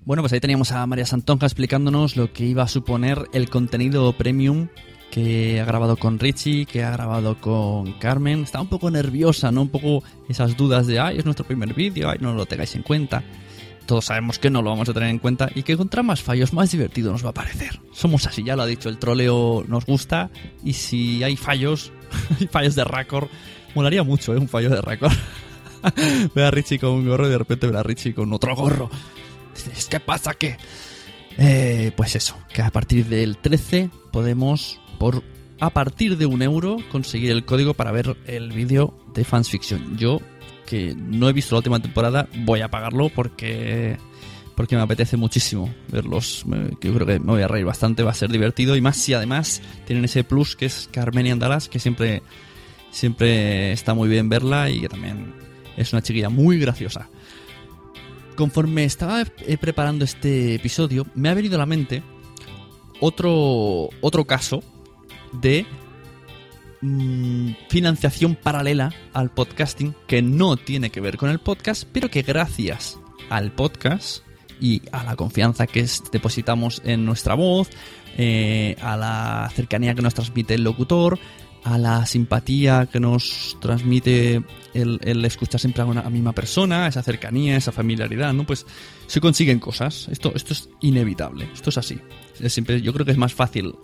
Bueno, pues ahí teníamos a María Santonja explicándonos lo que iba a suponer el contenido premium que ha grabado con Richie, que ha grabado con Carmen. Está un poco nerviosa, ¿no? Un poco esas dudas de, ay, es nuestro primer vídeo, ay, no lo tengáis en cuenta. Todos sabemos que no lo vamos a tener en cuenta y que contra más fallos, más divertido nos va a parecer. Somos así, ya lo ha dicho, el troleo nos gusta y si hay fallos, hay fallos de récord, molaría mucho, ¿eh? Un fallo de récord. ve a Richie con un gorro y de repente ve a Richie con otro gorro. ¿qué pasa? ¿Qué? Eh, pues eso, que a partir del 13 podemos, por a partir de un euro, conseguir el código para ver el vídeo de Fans Fiction. Yo, que no he visto la última temporada, voy a pagarlo porque porque me apetece muchísimo verlos. Yo creo que me voy a reír bastante, va a ser divertido y más si además tienen ese plus que es Carmenia Andalas, que siempre siempre está muy bien verla y que también es una chiquilla muy graciosa. Conforme estaba eh, preparando este episodio, me ha venido a la mente otro, otro caso de mm, financiación paralela al podcasting que no tiene que ver con el podcast, pero que gracias al podcast y a la confianza que depositamos en nuestra voz, eh, a la cercanía que nos transmite el locutor, a la simpatía que nos transmite el, escuchar siempre a una misma persona, esa cercanía, esa familiaridad, ¿no? Pues se consiguen cosas. Esto, esto es inevitable, esto es así. Es siempre, yo creo que es más fácil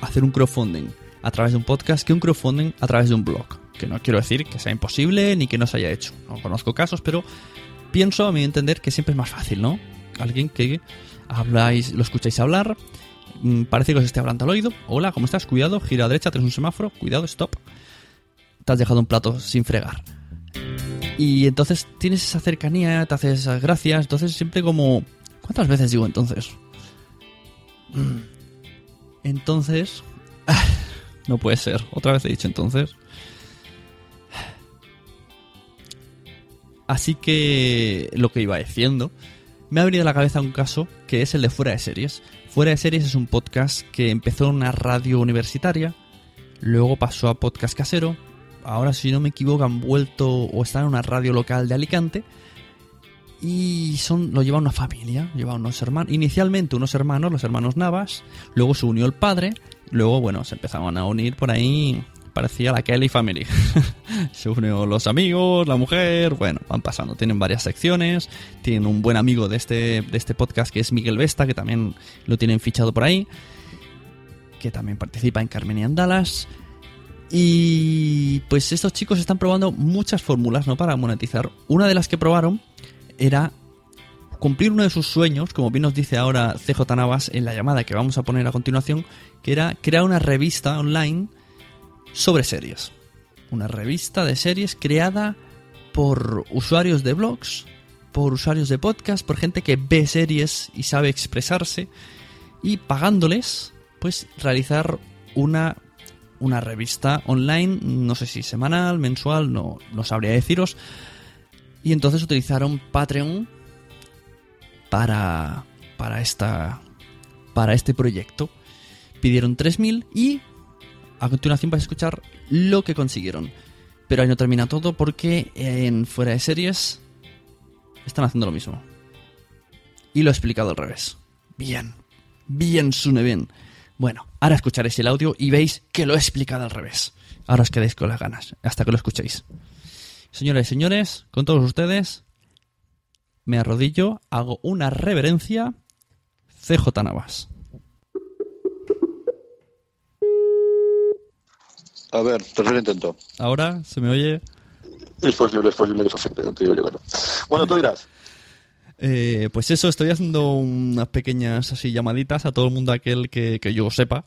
hacer un crowdfunding a través de un podcast que un crowdfunding a través de un blog. Que no quiero decir que sea imposible ni que no se haya hecho. No conozco casos, pero pienso a mi entender que siempre es más fácil, ¿no? Alguien que habláis, lo escucháis hablar, mm, parece que os esté hablando al oído. Hola, ¿cómo estás? Cuidado, gira a derecha, tienes un semáforo, cuidado, stop. Te has dejado un plato sin fregar. Y entonces tienes esa cercanía, te haces esas gracias, entonces siempre como... ¿Cuántas veces digo entonces? Mm. Entonces... No puede ser. Otra vez he dicho entonces. Así que lo que iba diciendo, me ha venido a la cabeza un caso que es el de Fuera de Series. Fuera de Series es un podcast que empezó en una radio universitaria, luego pasó a podcast casero, ahora si no me equivoco han vuelto o están en una radio local de Alicante y son lo lleva una familia, lleva unos hermanos, inicialmente unos hermanos, los hermanos Navas, luego se unió el padre, luego bueno, se empezaban a unir por ahí, parecía la Kelly Family. se unió los amigos, la mujer, bueno, van pasando, tienen varias secciones, tienen un buen amigo de este de este podcast que es Miguel Vesta, que también lo tienen fichado por ahí, que también participa en Carmen y Andalas. Y pues estos chicos están probando muchas fórmulas, ¿no? Para monetizar. Una de las que probaron era cumplir uno de sus sueños, como bien nos dice ahora CJ Navas en la llamada que vamos a poner a continuación, que era crear una revista online sobre series. Una revista de series creada por usuarios de blogs, por usuarios de podcast, por gente que ve series y sabe expresarse, y pagándoles, pues realizar una, una revista online, no sé si semanal, mensual, no, no sabría deciros, y entonces utilizaron Patreon para, para, esta, para este proyecto. Pidieron 3.000 y a continuación vais a escuchar lo que consiguieron. Pero ahí no termina todo porque en Fuera de Series están haciendo lo mismo. Y lo he explicado al revés. Bien, bien, Sune, bien. Bueno, ahora escucharéis el audio y veis que lo he explicado al revés. Ahora os quedéis con las ganas, hasta que lo escuchéis. Señoras y señores, con todos ustedes, me arrodillo, hago una reverencia. CJ Navas. A ver, tercer intento. Ahora se me oye. Es posible, es posible que eso afecte, te digo yo no. Bueno, tú dirás. Eh, pues eso, estoy haciendo unas pequeñas así llamaditas a todo el mundo aquel que, que yo sepa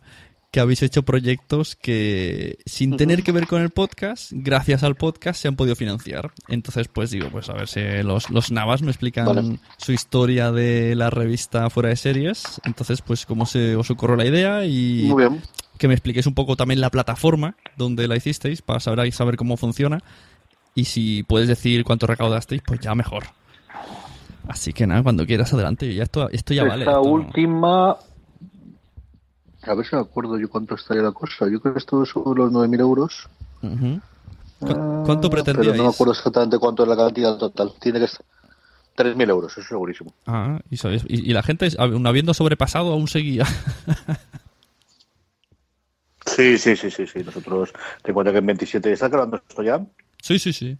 que habéis hecho proyectos que sin tener que ver con el podcast, gracias al podcast se han podido financiar. Entonces, pues digo, pues a ver si los, los Navas me explican Vale. su historia de la revista Fuera de Series. Entonces, pues cómo se os ocurrió la idea y Muy bien. Que me expliquéis un poco también la plataforma donde la hicisteis para saber, saber cómo funciona. Y si puedes decir cuánto recaudasteis, pues ya mejor. Así que nada, cuando quieras adelante, ya esto, esto ya vale. Esta esto- última. A ver si me acuerdo yo cuánto estaría la cosa. Yo creo que esto sobre los 9.000 euros. Ujú. ¿Cu- Ah, ¿Cuánto Pero pretendíais? no me acuerdo exactamente cuánto es la cantidad total. Tiene que ser 3.000 euros, eso segurísimo. Ah, y, sabéis- y- y la gente, habiendo sobrepasado, aún seguía. Sí, sí, sí, sí, sí. Nosotros, te cuento que en 27, ¿está grabando esto ya? Sí, sí, sí.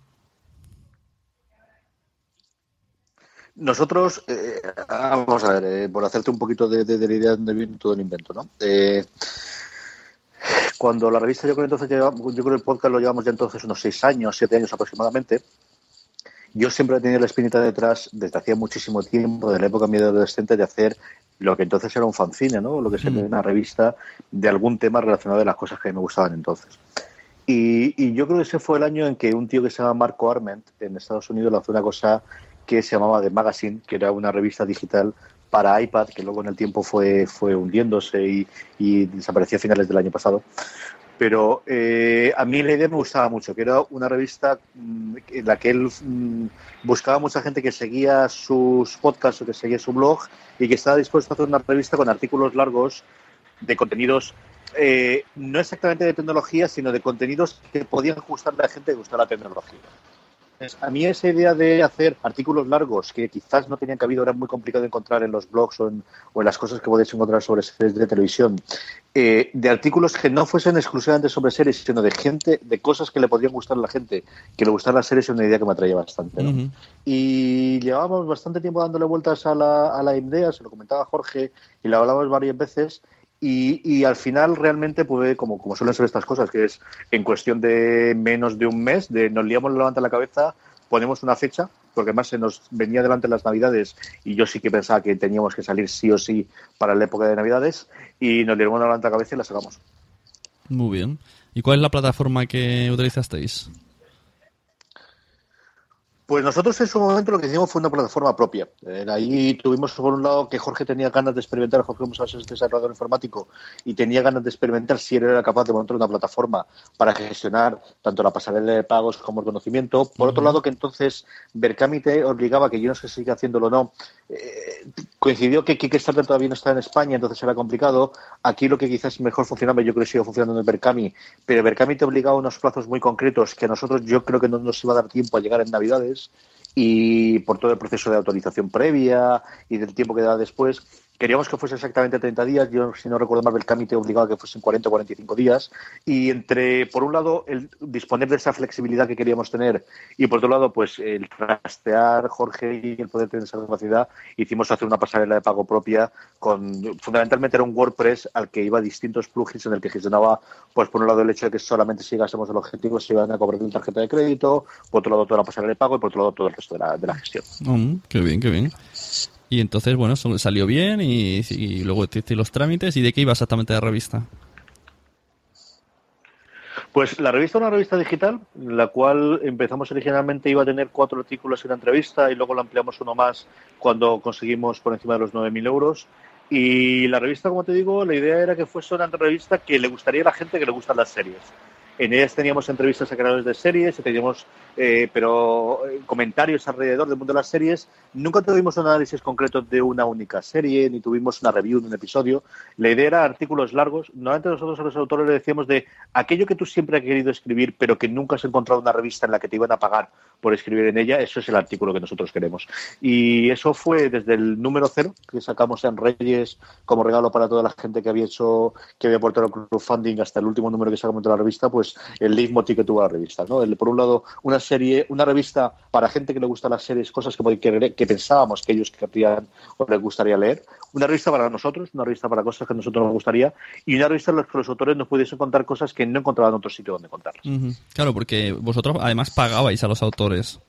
Nosotros, eh, vamos a ver, eh, por hacerte un poquito de, de, de la idea de dónde viene todo el invento, ¿no? Eh, cuando la revista, yo creo entonces, yo creo el podcast lo llevamos ya entonces unos seis años, siete años aproximadamente. Yo siempre he tenido la espinita detrás, desde hacía muchísimo tiempo, de la época medio adolescente, de hacer lo que entonces era un fanzine, ¿no? Lo que sería Mm. una revista de algún tema relacionado de las cosas que a me gustaban entonces. Y, y yo creo que ese fue el año en que un tío que se llama Marco Arment en Estados Unidos lanzó una cosa que se llamaba The Magazine, que era una revista digital para iPad, que luego en el tiempo fue, fue hundiéndose y, y desapareció a finales del año pasado. Pero eh, a mí la idea me gustaba mucho, que era una revista mm, en la que él mm, buscaba mucha gente que seguía sus podcasts o que seguía su blog y que estaba dispuesto a hacer una revista con artículos largos de contenidos eh, no exactamente de tecnología, sino de contenidos que podían gustarle a la gente que gusta la tecnología. A mí esa idea de hacer artículos largos que quizás no tenían cabido, era muy complicado de encontrar en los blogs o en, o en las cosas que podéis encontrar sobre series de televisión, eh, de artículos que no fuesen exclusivamente sobre series, sino de gente, de cosas que le podrían gustar a la gente, que le gustaran las series, es una idea que me atraía bastante. Y llevábamos bastante tiempo dándole vueltas a la, a la idea, se lo comentaba Jorge y lo hablamos varias veces. Y, y al final realmente, pues, como, como suelen ser estas cosas, que es en cuestión de menos de un mes, de nos liamos la levanta la cabeza, ponemos una fecha, porque además se nos venía delante las Navidades y yo sí que pensaba que teníamos que salir sí o sí para la época de Navidades y nos liamos la levanta la cabeza y la sacamos. Muy bien. ¿Y cuál es la plataforma que utilizasteis? Pues nosotros en su momento lo que hicimos fue una plataforma propia. Eh, ahí tuvimos por un lado que Jorge tenía ganas de experimentar, Jorge Musa es desarrollador informático y tenía ganas de experimentar si él era capaz de montar una plataforma para gestionar tanto la pasarela de pagos como el conocimiento. Por otro lado que entonces Berkami te obligaba, que yo no sé si sigue haciéndolo o no, eh, coincidió que Kickstarter todavía no está en España, entonces era complicado. Aquí lo que quizás mejor funcionaba, yo creo que sigue funcionando en Berkami, pero Berkami te obligaba a unos plazos muy concretos que a nosotros yo creo que no nos iba a dar tiempo a llegar en Navidades y por todo el proceso de autorización previa y del tiempo que da después. Queríamos que fuese exactamente 30 días. Yo, si no recuerdo mal, Berkami te obligaba que fuesen 40 o 45 días. Y entre, por un lado, el disponer de esa flexibilidad que queríamos tener y por otro lado, pues el trastear, Jorge, y el poder tener esa capacidad, hicimos hacer una pasarela de pago propia con, fundamentalmente era un WordPress al que iba distintos plugins en el que gestionaba, pues por un lado el hecho de que solamente si llegásemos al objetivo se iban a cobrar una tarjeta de crédito, por otro lado toda la pasarela de pago y por otro lado todo el resto de la, de la gestión. Mm, qué bien, qué bien. Y entonces, bueno, so- salió bien y, y luego hiciste los trámites. ¿Y de qué iba exactamente la revista? Pues la revista era una revista digital, la cual empezamos originalmente iba a tener cuatro artículos y una entrevista y luego la ampliamos uno más cuando conseguimos por encima de los 9.000 euros. Y la revista, como te digo, la idea era que fuese una revista que le gustaría a la gente que le gustan las series. En ellas teníamos entrevistas a creadores de series, teníamos eh, pero eh, comentarios alrededor del mundo de las series. Nunca tuvimos un análisis concreto de una única serie, ni tuvimos una review de un episodio. La idea era artículos largos. Normalmente nosotros a los autores le decíamos de aquello que tú siempre has querido escribir, pero que nunca has encontrado una revista en la que te iban a pagar por escribir en ella, eso es el artículo que nosotros queremos. Y eso fue desde el número cero que sacamos en Reyes como regalo para toda la gente que había hecho, que había aportado crowdfunding hasta el último número que sacamos de la revista, pues el leitmotiv que tuvo la revista. ¿no? Por un lado, una serie, una revista para gente que le gusta las series, cosas que, que, que pensábamos que ellos querrían o les gustaría leer. Una revista para nosotros, una revista para cosas que a nosotros nos gustaría, y una revista en la que los autores nos pudiesen contar cosas que no encontraban en otro sitio donde contarlas. Claro, porque vosotros además pagabais a los autores.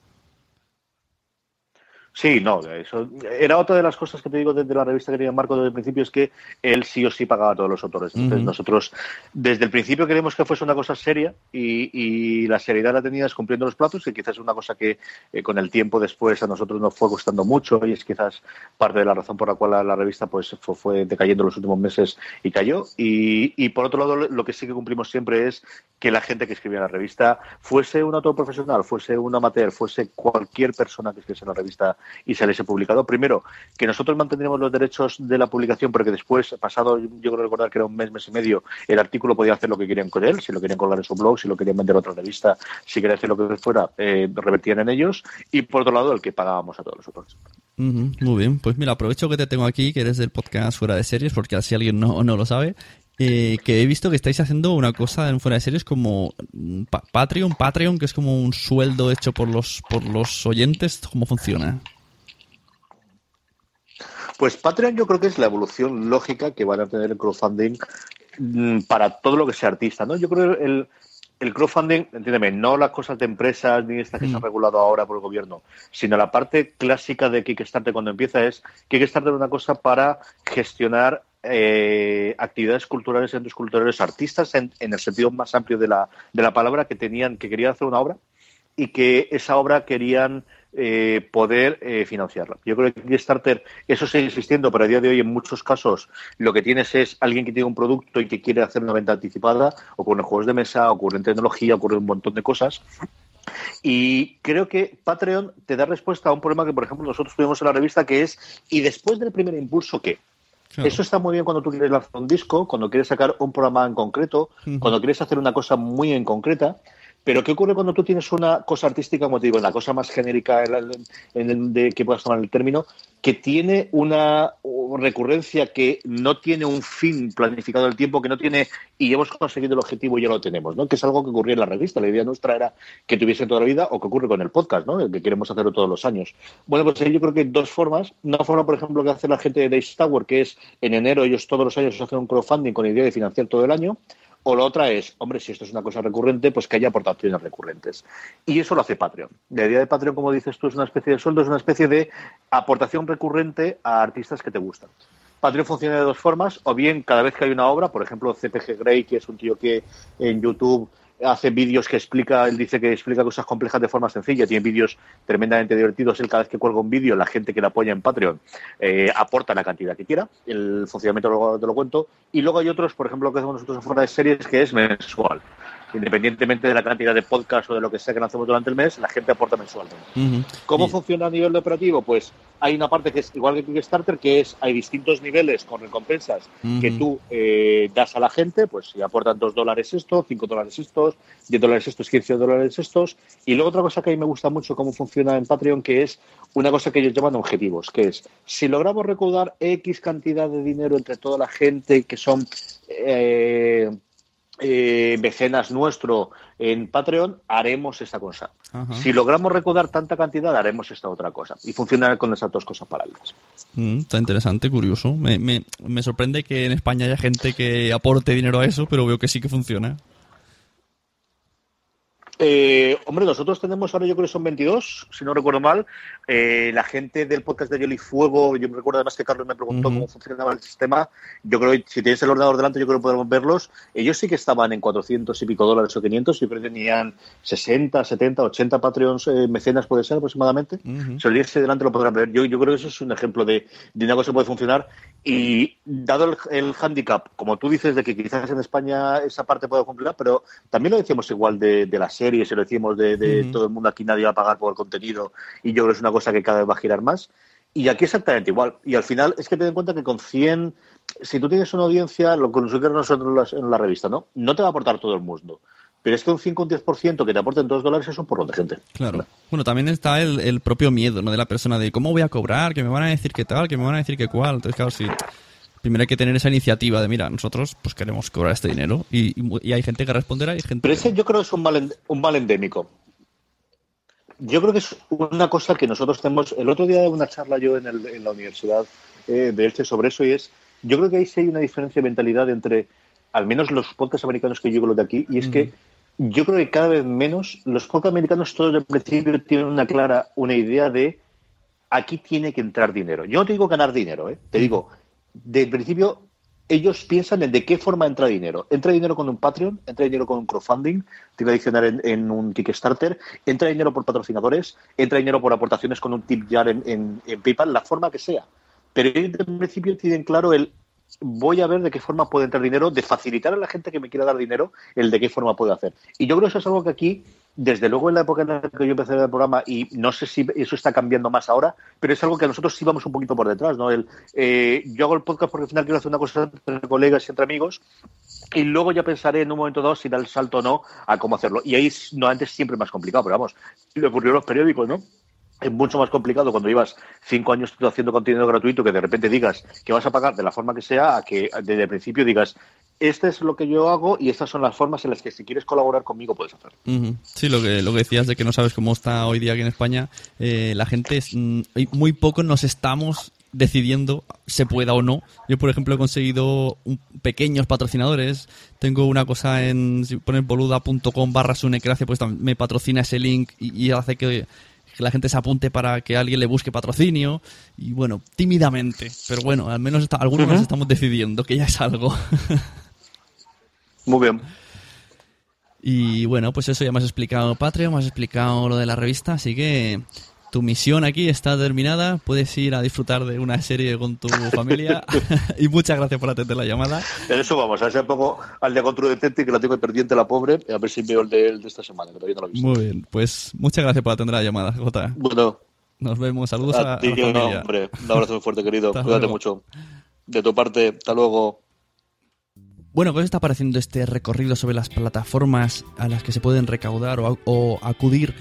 Sí, no, eso era otra de las cosas que te digo desde la revista que tenía Marco desde el principio, es que él sí o sí pagaba a todos los autores. Entonces nosotros desde el principio queremos que fuese una cosa seria y, y la seriedad la tenías cumpliendo los plazos, que quizás es una cosa que eh, con el tiempo después a nosotros nos fue costando mucho y es quizás parte de la razón por la cual la, la revista pues fue, fue decayendo los últimos meses y cayó. Y, y por otro lado, lo que sí que cumplimos siempre es que la gente que escribía en la revista fuese un autor profesional, fuese un amateur, fuese cualquier persona que escribiese en la revista y saliese publicado. Primero, que nosotros mantendríamos los derechos de la publicación, porque después, pasado, yo creo recordar que era un mes, mes y medio, el artículo podía hacer lo que querían con él, si lo querían colgar en su blog, si lo querían vender a otra revista, si querían hacer lo que fuera, eh, revertían en ellos. Y por otro lado, el que pagábamos a todos autores. Ujú, Muy bien, pues mira, aprovecho que te tengo aquí, que eres del podcast Fuera de Series, porque así alguien no, no lo sabe. eh, que he visto que estáis haciendo una cosa en fuera de series como mm, pa- Patreon, Patreon, que es como un sueldo hecho por los por los oyentes. ¿Cómo funciona? Pues Patreon yo creo que es la evolución lógica que van a tener el crowdfunding mm, para todo lo que sea artista, ¿no? Yo creo que el, el crowdfunding, entiéndeme, no las cosas de empresas ni estas que se han regulado ahora por el gobierno, sino la parte clásica de Kickstarter cuando empieza es Kickstarter es una cosa para gestionar eh, actividades culturales, centros culturales, artistas en, en el sentido más amplio de la, de la palabra que tenían, que querían hacer una obra y que esa obra querían eh, poder eh, financiarla. Yo creo que Kickstarter, eso sigue existiendo, pero a día de hoy en muchos casos lo que tienes es alguien que tiene un producto y que quiere hacer una venta anticipada, ocurre en juegos de mesa, ocurre en tecnología, ocurre en un montón de cosas. Y creo que Patreon te da respuesta a un problema que, por ejemplo, nosotros tuvimos en la revista, que es, ¿y después del primer impulso qué? Claro. Eso está muy bien cuando tú quieres lanzar un disco, cuando quieres sacar un programa en concreto, cuando quieres hacer una cosa muy en concreta. Pero ¿qué ocurre cuando tú tienes una cosa artística, como te digo, la cosa más genérica en el- de que puedas tomar el término, que tiene una recurrencia que no tiene un fin planificado del tiempo, que no tiene, y hemos conseguido el objetivo y ya lo tenemos, ¿no? Que es algo que ocurría en la revista. La idea nuestra era que tuviese toda la vida, o que ocurre con el podcast, ¿no? Que queremos hacerlo todos los años. Bueno, pues ahí yo creo que hay dos formas. Una forma, por ejemplo, que hace la gente de Days Tower, que es en enero ellos todos los años hacen un crowdfunding con la idea de financiar todo el año. O la otra es, hombre, si esto es una cosa recurrente, pues que haya aportaciones recurrentes. Y eso lo hace Patreon. La idea de Patreon, como dices tú, es una especie de sueldo, es una especie de aportación recurrente a artistas que te gustan. Patreon funciona de dos formas, o bien cada vez que hay una obra, por ejemplo, CPG Grey, que es un tío que en YouTube hace vídeos que explica, él dice que explica cosas complejas de forma sencilla, tiene vídeos tremendamente divertidos, él cada vez que cuelga un vídeo, la gente que le apoya en Patreon eh, aporta la cantidad que quiera, el funcionamiento luego te lo cuento, y luego hay otros, por ejemplo, lo que hacemos nosotros en fuera de series, que es mensual. Independientemente de la cantidad de podcast o de lo que sea que lancemos durante el mes, la gente aporta mensualmente. ¿Cómo funciona a nivel de operativo? Pues hay una parte que es igual que Kickstarter, que es hay distintos niveles con recompensas que tú eh, das a la gente, pues si aportan dos dólares esto, cinco dólares estos, 10 dólares estos, 15 dólares estos. Y luego otra cosa que a mí me gusta mucho cómo funciona en Patreon, que es una cosa que ellos llaman objetivos, que es si logramos recaudar X cantidad de dinero entre toda la gente que son eh, eh, mecenas nuestro en Patreon, haremos esta cosa. Ajá. Si logramos recaudar tanta cantidad, haremos esta otra cosa. Y funciona con esas dos cosas paralelas. Mm, está interesante, curioso. Me, me, me sorprende que en España haya gente que aporte dinero a eso, pero veo que sí que funciona. Eh, hombre, nosotros tenemos ahora, yo creo que son 22, si no recuerdo mal. Eh, la gente del podcast de Yoli Fuego, yo me recuerdo además que Carlos me preguntó Ujú. cómo funcionaba el sistema. Yo creo que si tienes el ordenador delante, yo creo que podemos verlos. Ellos sí que estaban en 400 y pico dólares o 500. Yo creo que tenían 60, 70, 80 Patreons eh, mecenas, puede ser aproximadamente. Ujú. Si lo tienes delante, lo podrán ver. Yo, yo creo que eso es un ejemplo de, de una cosa que puede funcionar. Y dado el, el handicap, como tú dices, de que quizás en España esa parte puede complicar, pero también lo decíamos igual de, de las series, y lo decimos de, todo el mundo aquí, nadie va a pagar por el contenido. Y yo creo que es una cosa que cada vez va a girar más. Y aquí exactamente igual. Y al final es que ten en cuenta que con 100, si tú tienes una audiencia, lo que nosotros nosotros en la, en la revista, ¿no? No te va a aportar todo el mundo. Pero es que un 5 o un 10% que te aporten 2 dólares es un porrón de gente. Claro. Bueno, también está el, el propio miedo, ¿no? De la persona de cómo voy a cobrar, que me van a decir qué tal, que me van a decir qué cuál. Entonces, claro, sí. Primero hay que tener esa iniciativa de, mira, nosotros pues queremos cobrar este dinero. Y, hay gente que responderá y hay gente Pero ese yo creo que es un mal, un mal endémico. Yo creo que es una cosa que nosotros tenemos. El otro día de una charla yo en, el- en la universidad eh, de Elche sobre eso y es, yo creo que ahí sí hay una diferencia de mentalidad entre, al menos los podcasts americanos que yo creo de aquí, y es que yo creo que cada vez menos los podcasts americanos todos de principio tienen una clara, una idea de aquí tiene que entrar dinero. Yo no te digo ganar dinero, ¿eh? te digo, de principio ellos piensan en de qué forma entra dinero. Entra dinero con un Patreon, entra dinero con un crowdfunding, adicionar en, en un Kickstarter, entra dinero por patrocinadores, entra dinero por aportaciones con un tip jar en, en- en PayPal, la forma que sea. Pero ellos en principio tienen claro el voy a ver de qué forma puede entrar dinero, de facilitar a la gente que me quiera dar dinero el de qué forma puede hacer. Y yo creo que eso es algo que aquí, desde luego en la época en la que yo empecé el programa, y no sé si eso está cambiando más ahora, pero es algo que nosotros sí vamos un poquito por detrás, ¿no? El, eh, yo hago el podcast porque al final quiero hacer una cosa entre colegas y entre amigos, y luego ya pensaré en un momento dado si da el salto o no a cómo hacerlo. Y ahí no antes siempre es más complicado, pero vamos, le ocurrió a los periódicos, ¿no? Es mucho más complicado cuando llevas cinco años haciendo contenido gratuito que de repente digas que vas a pagar de la forma que sea a que desde el principio digas este es lo que yo hago y estas son las formas en las que si quieres colaborar conmigo puedes hacer. Ujú. Sí, lo que, lo que decías de que no sabes cómo está hoy día aquí en España, eh, la gente, es, mm, muy poco nos estamos decidiendo se pueda o no. Yo, por ejemplo, he conseguido un- pequeños patrocinadores. Tengo una cosa en, si pones boluda.com barra sunecracia, pues me patrocina ese link y, y hace que, que la gente se apunte para que alguien le busque patrocinio. Y bueno, tímidamente. Pero bueno, al menos está- algunos nos Ujú. estamos decidiendo, que ya es algo. Muy bien. Y bueno, pues eso ya me has explicado Patreon, me has explicado lo de la revista, así que tu misión aquí está terminada. Puedes ir a disfrutar de una serie con tu familia. y muchas gracias por atender la llamada. En eso vamos, a ver si un poco al de Control Detective, que la tengo pendiente la pobre, a ver si veo el de, el de esta semana, que todavía no lo he visto. Muy bien, pues muchas gracias por atender la llamada, Jota. Bueno, Nos vemos, saludos a, a a ti, la familia. hombre, un abrazo muy fuerte, querido. Cuídate mucho. De tu parte, hasta luego. Bueno, ¿qué os está pareciendo este recorrido sobre las plataformas a las que se pueden recaudar o, acudir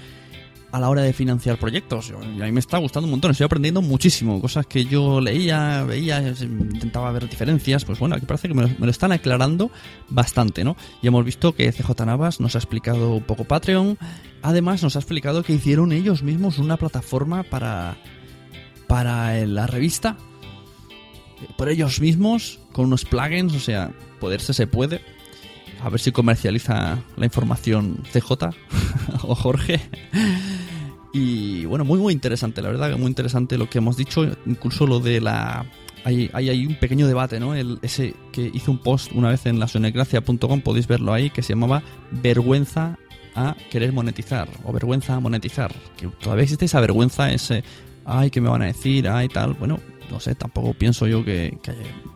a la hora de financiar proyectos? Yo- A mí me está gustando un montón, estoy aprendiendo muchísimo. Cosas que yo leía, veía, intentaba ver diferencias. Pues bueno, aquí parece que me lo, me lo están aclarando bastante, ¿no? Y hemos visto que CJ Navas nos ha explicado un poco Patreon. Además, nos ha explicado que hicieron ellos mismos una plataforma para, para la revista por ellos mismos, con unos plugins, o sea, poderse se puede. A ver si comercializa la información CJ o Jorge. Y bueno, muy muy interesante, la verdad, muy interesante lo que hemos dicho, incluso lo de la... Hay, hay, un pequeño debate, ¿no? El, ese que hizo un post una vez en la sonecracia.com, podéis verlo ahí, que se llamaba Vergüenza a querer monetizar, o vergüenza a monetizar. Que todavía existe esa vergüenza, ese, ay, ¿qué me van a decir? Ay, tal. Bueno, no sé, tampoco pienso yo que,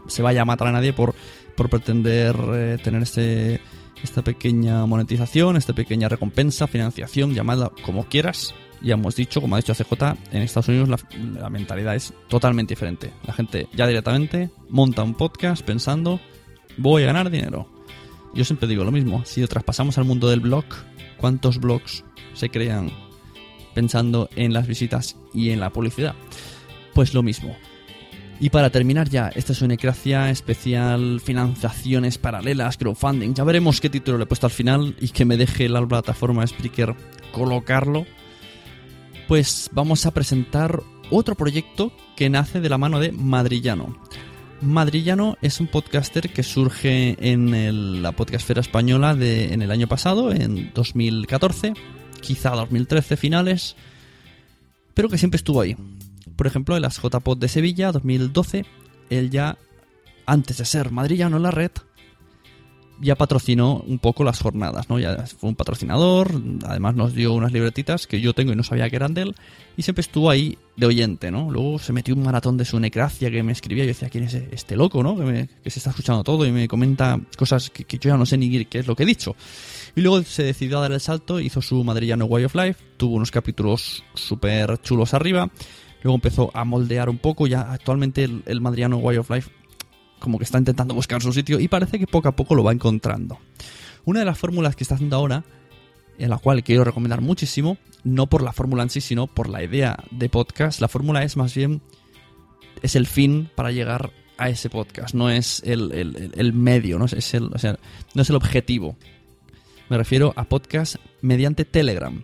se vaya a matar a nadie por, por pretender eh, tener este, esta pequeña monetización, esta pequeña recompensa, financiación, llamada como quieras. Ya hemos dicho, como ha dicho CJ, en Estados Unidos la, mentalidad es totalmente diferente. La gente ya directamente monta un podcast pensando, voy a ganar dinero. Yo siempre digo lo mismo, si traspasamos al mundo del blog, ¿cuántos blogs se crean pensando en las visitas y en la publicidad? Pues lo mismo. Y para terminar ya, esta es una Ecracia especial, financiaciones paralelas, crowdfunding. Ya veremos qué título le he puesto al final y que me deje la plataforma Spreaker colocarlo. Pues vamos a presentar otro proyecto que nace de la mano de Madrillano. Madrillano es un podcaster que surge en el- la podcastfera española en el año pasado, en 2014, quizá 2013 finales, pero que siempre estuvo ahí. Por ejemplo, en las JPod de Sevilla, 2012, él ya, antes de ser madrillano en la red, ya patrocinó un poco las jornadas, ¿no? Ya fue un patrocinador, además nos dio unas libretitas que yo tengo y no sabía que eran de él, y siempre estuvo ahí de oyente, ¿no? Luego se metió un maratón de su necracia que me escribía y yo decía, ¿quién es este loco, no? Que, me- que se está escuchando todo y me comenta cosas que, que yo ya no sé ni qué es lo que he dicho. Y luego se decidió a dar el salto, hizo su madrillano Way of Life, tuvo unos capítulos súper chulos arriba, luego empezó a moldear un poco, ya actualmente el, madrillano Way of Life como que está intentando buscar su sitio y parece que poco a poco lo va encontrando. Una de las fórmulas que está haciendo ahora, en la cual quiero recomendar muchísimo, no por la fórmula en sí, sino por la idea de podcast, la fórmula es más bien, es el fin para llegar a ese podcast, no es el, el- el- medio, ¿no? Es el, no es el objetivo. Me refiero a podcast mediante Telegram.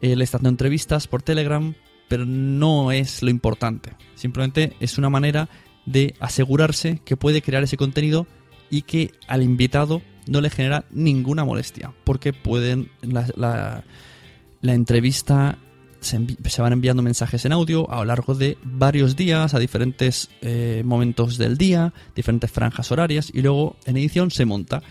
Él está dando entrevistas por Telegram, pero no es lo importante. Simplemente es una manera de asegurarse que puede crear ese contenido y que al invitado no le genera ninguna molestia. Porque pueden. La, la- entrevista se van enviando mensajes en audio a lo largo de varios días, a diferentes eh, momentos del día, diferentes franjas horarias, y luego en edición se monta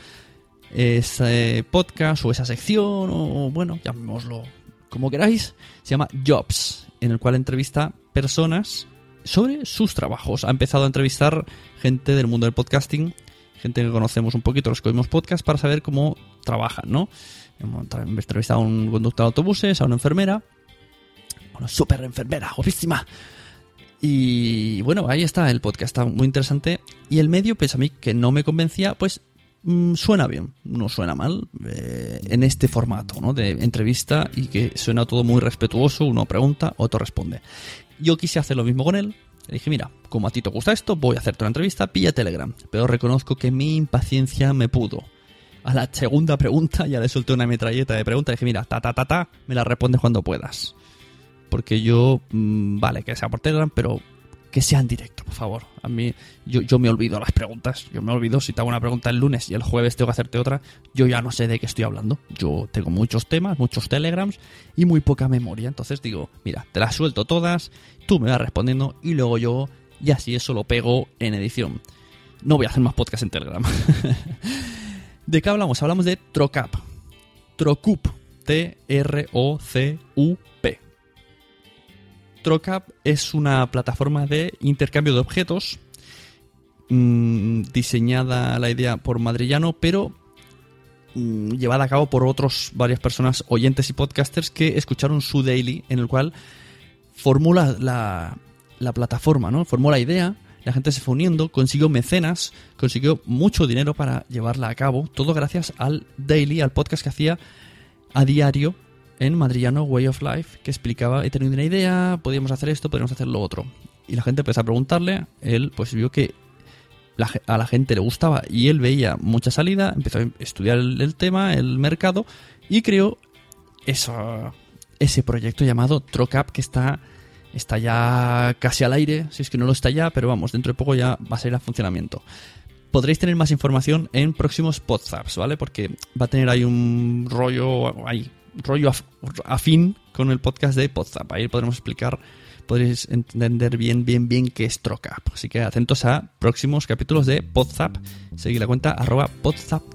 ese podcast o esa sección, o bueno, llamémoslo como queráis, se llama Jobs, en el cual entrevista personas sobre sus trabajos. Ha empezado a entrevistar gente del mundo del podcasting, gente que conocemos un poquito, los que oímos podcast, para saber cómo trabajan, ¿no? Hemos entrevistado a un conductor de autobuses, a una enfermera, una super enfermera, guapísima. Y bueno, ahí está el podcast, está muy interesante. Y el medio, pues a mí que no me convencía, pues mm, suena bien, no suena mal eh, en este formato, ¿no? De entrevista y que suena todo muy respetuoso, uno pregunta, otro responde. Yo quise hacer lo mismo con él Le dije, mira, como a ti te gusta esto, voy a hacerte una entrevista vía Telegram. Pero reconozco que mi impaciencia me pudo. A la segunda pregunta ya le solté una metralleta de preguntas. Dije, mira, ta, ta, ta, ta, me la respondes cuando puedas. Porque yo, mmm, vale, que sea por Telegram, pero que sea en directo, por favor. A mí, yo, yo me olvido las preguntas. Yo me olvido si te hago una pregunta el lunes y el jueves tengo que hacerte otra. Yo ya no sé de qué estoy hablando. Yo tengo muchos temas, muchos telegrams y muy poca memoria. Entonces digo, mira, te las suelto todas, tú me vas respondiendo y luego yo, y así eso lo pego en edición. No voy a hacer más podcast en Telegram. ¿De qué hablamos? Hablamos de Trocap. Trocup. T-R-O-C-U-P. Trocap es una plataforma de intercambio de objetos mmm, diseñada la idea por Madrillano, pero mmm, llevada a cabo por otros varias personas, oyentes y podcasters que escucharon su daily en el cual formula la, la plataforma, ¿no? Formó la idea, la gente se fue uniendo, consiguió mecenas, consiguió mucho dinero para llevarla a cabo, todo gracias al daily, al podcast que hacía a diario en Madrillano Way of Life, que explicaba, he tenido una idea, podríamos hacer esto, podríamos hacer lo otro. Y la gente empezó a preguntarle, él pues vio que a la gente le gustaba y él veía mucha salida, empezó a estudiar el, el tema, el mercado, y creó eso, ese proyecto llamado Trocap que está, está ya casi al aire, si es que no lo está ya, pero vamos, dentro de poco ya va a salir a funcionamiento podréis tener más información en próximos podcasts, ¿vale? Porque va a tener ahí un rollo, ahí, rollo af, afín con el podcast de Podzap. Ahí podremos explicar, podréis entender bien, bien, bien qué es Trocap. Así que atentos a próximos capítulos de Podzap. Seguid la cuenta arroba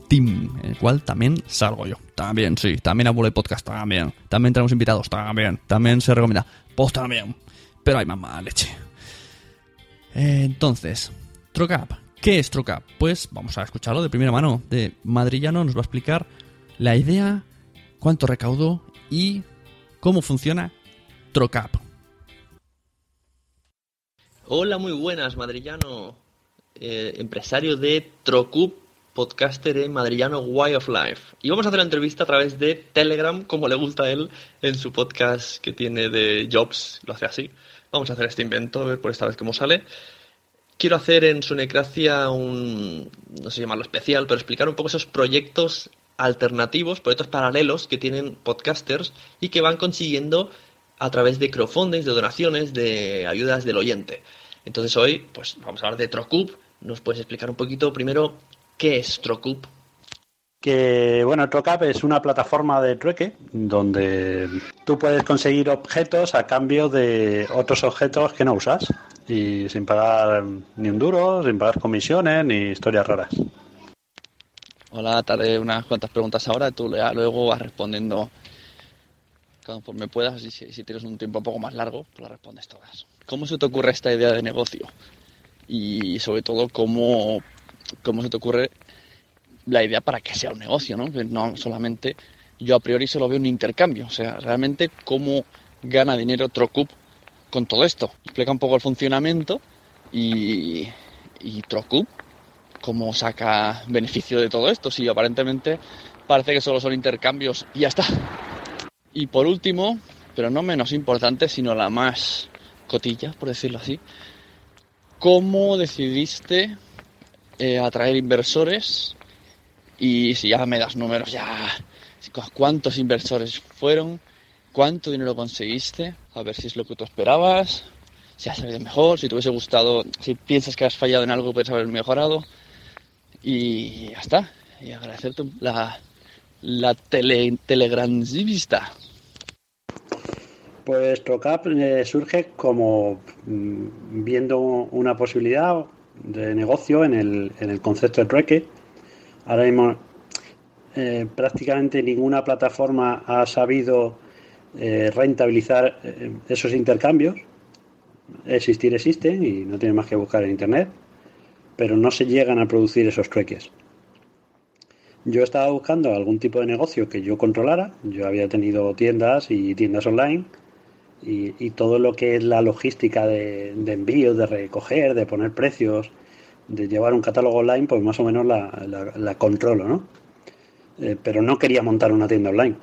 Team, en el cual también salgo yo. También, sí, también hablo de podcast, también. También tenemos invitados, también. También se recomienda. Post también. Pero hay mamá leche. Eh, entonces, Trocap. ¿Qué es Trocap? Pues vamos a escucharlo de primera mano. De Madrillano nos va a explicar la idea, cuánto recaudó y cómo funciona Trocap. Hola, muy buenas, Madrillano, eh, empresario de Trocup, podcaster en Madrillano Way of Life. Y vamos a hacer la entrevista a través de Telegram, como le gusta a él en su podcast que tiene de Jobs, lo hace así. Vamos a hacer este invento, a ver por esta vez cómo sale. Quiero hacer en Sunecracia un, no sé llamarlo especial, pero explicar un poco esos proyectos alternativos, proyectos paralelos que tienen podcasters y que van consiguiendo a través de crowdfunding, de donaciones, de ayudas del oyente. Entonces hoy, pues vamos a hablar de Trocup. ¿Nos puedes explicar un poquito primero qué es Trocup? Que bueno, Trocap es una plataforma de trueque donde tú puedes conseguir objetos a cambio de otros objetos que no usas y sin pagar ni un duro, sin pagar comisiones ni historias raras. Hola, haré unas cuantas preguntas ahora, tú luego vas respondiendo conforme puedas si, tienes un tiempo un poco más largo, pues las respondes todas. ¿Cómo se te ocurre esta idea de negocio? Y sobre todo, ¿cómo, cómo se te ocurre la idea para que sea un negocio? ¿no? No solamente yo a priori solo veo un intercambio, o sea, realmente cómo gana dinero Trocup con todo esto. Explica un poco el funcionamiento y, y Trocup cómo saca beneficio de todo esto, si aparentemente parece que solo son intercambios y ya está. Y por último, pero no menos importante, sino la más cotilla, por decirlo así, ¿cómo decidiste eh, atraer inversores? Y si ya me das números, ya, ¿cuántos inversores fueron? ¿Cuánto dinero conseguiste? A ver si es lo que tú esperabas, si ha salido mejor, si te hubiese gustado, si piensas que has fallado en algo, puedes haber mejorado. Y ya está. Y agradecerte la, la tele, telegramvista. Pues Trocap surge como mm, viendo una posibilidad de negocio en el, en el concepto de trueque. Ahora mismo eh, prácticamente ninguna plataforma ha sabido eh, rentabilizar eh, esos intercambios. Existir existen y no tiene más que buscar en internet, pero no se llegan a producir esos trueques. Yo estaba buscando algún tipo de negocio que yo controlara. Yo había tenido tiendas y tiendas online y, todo lo que es la logística de, envío, de recoger, de poner precios, de llevar un catálogo online, pues más o menos la controlo, ¿no? Eh, pero no quería montar una tienda online.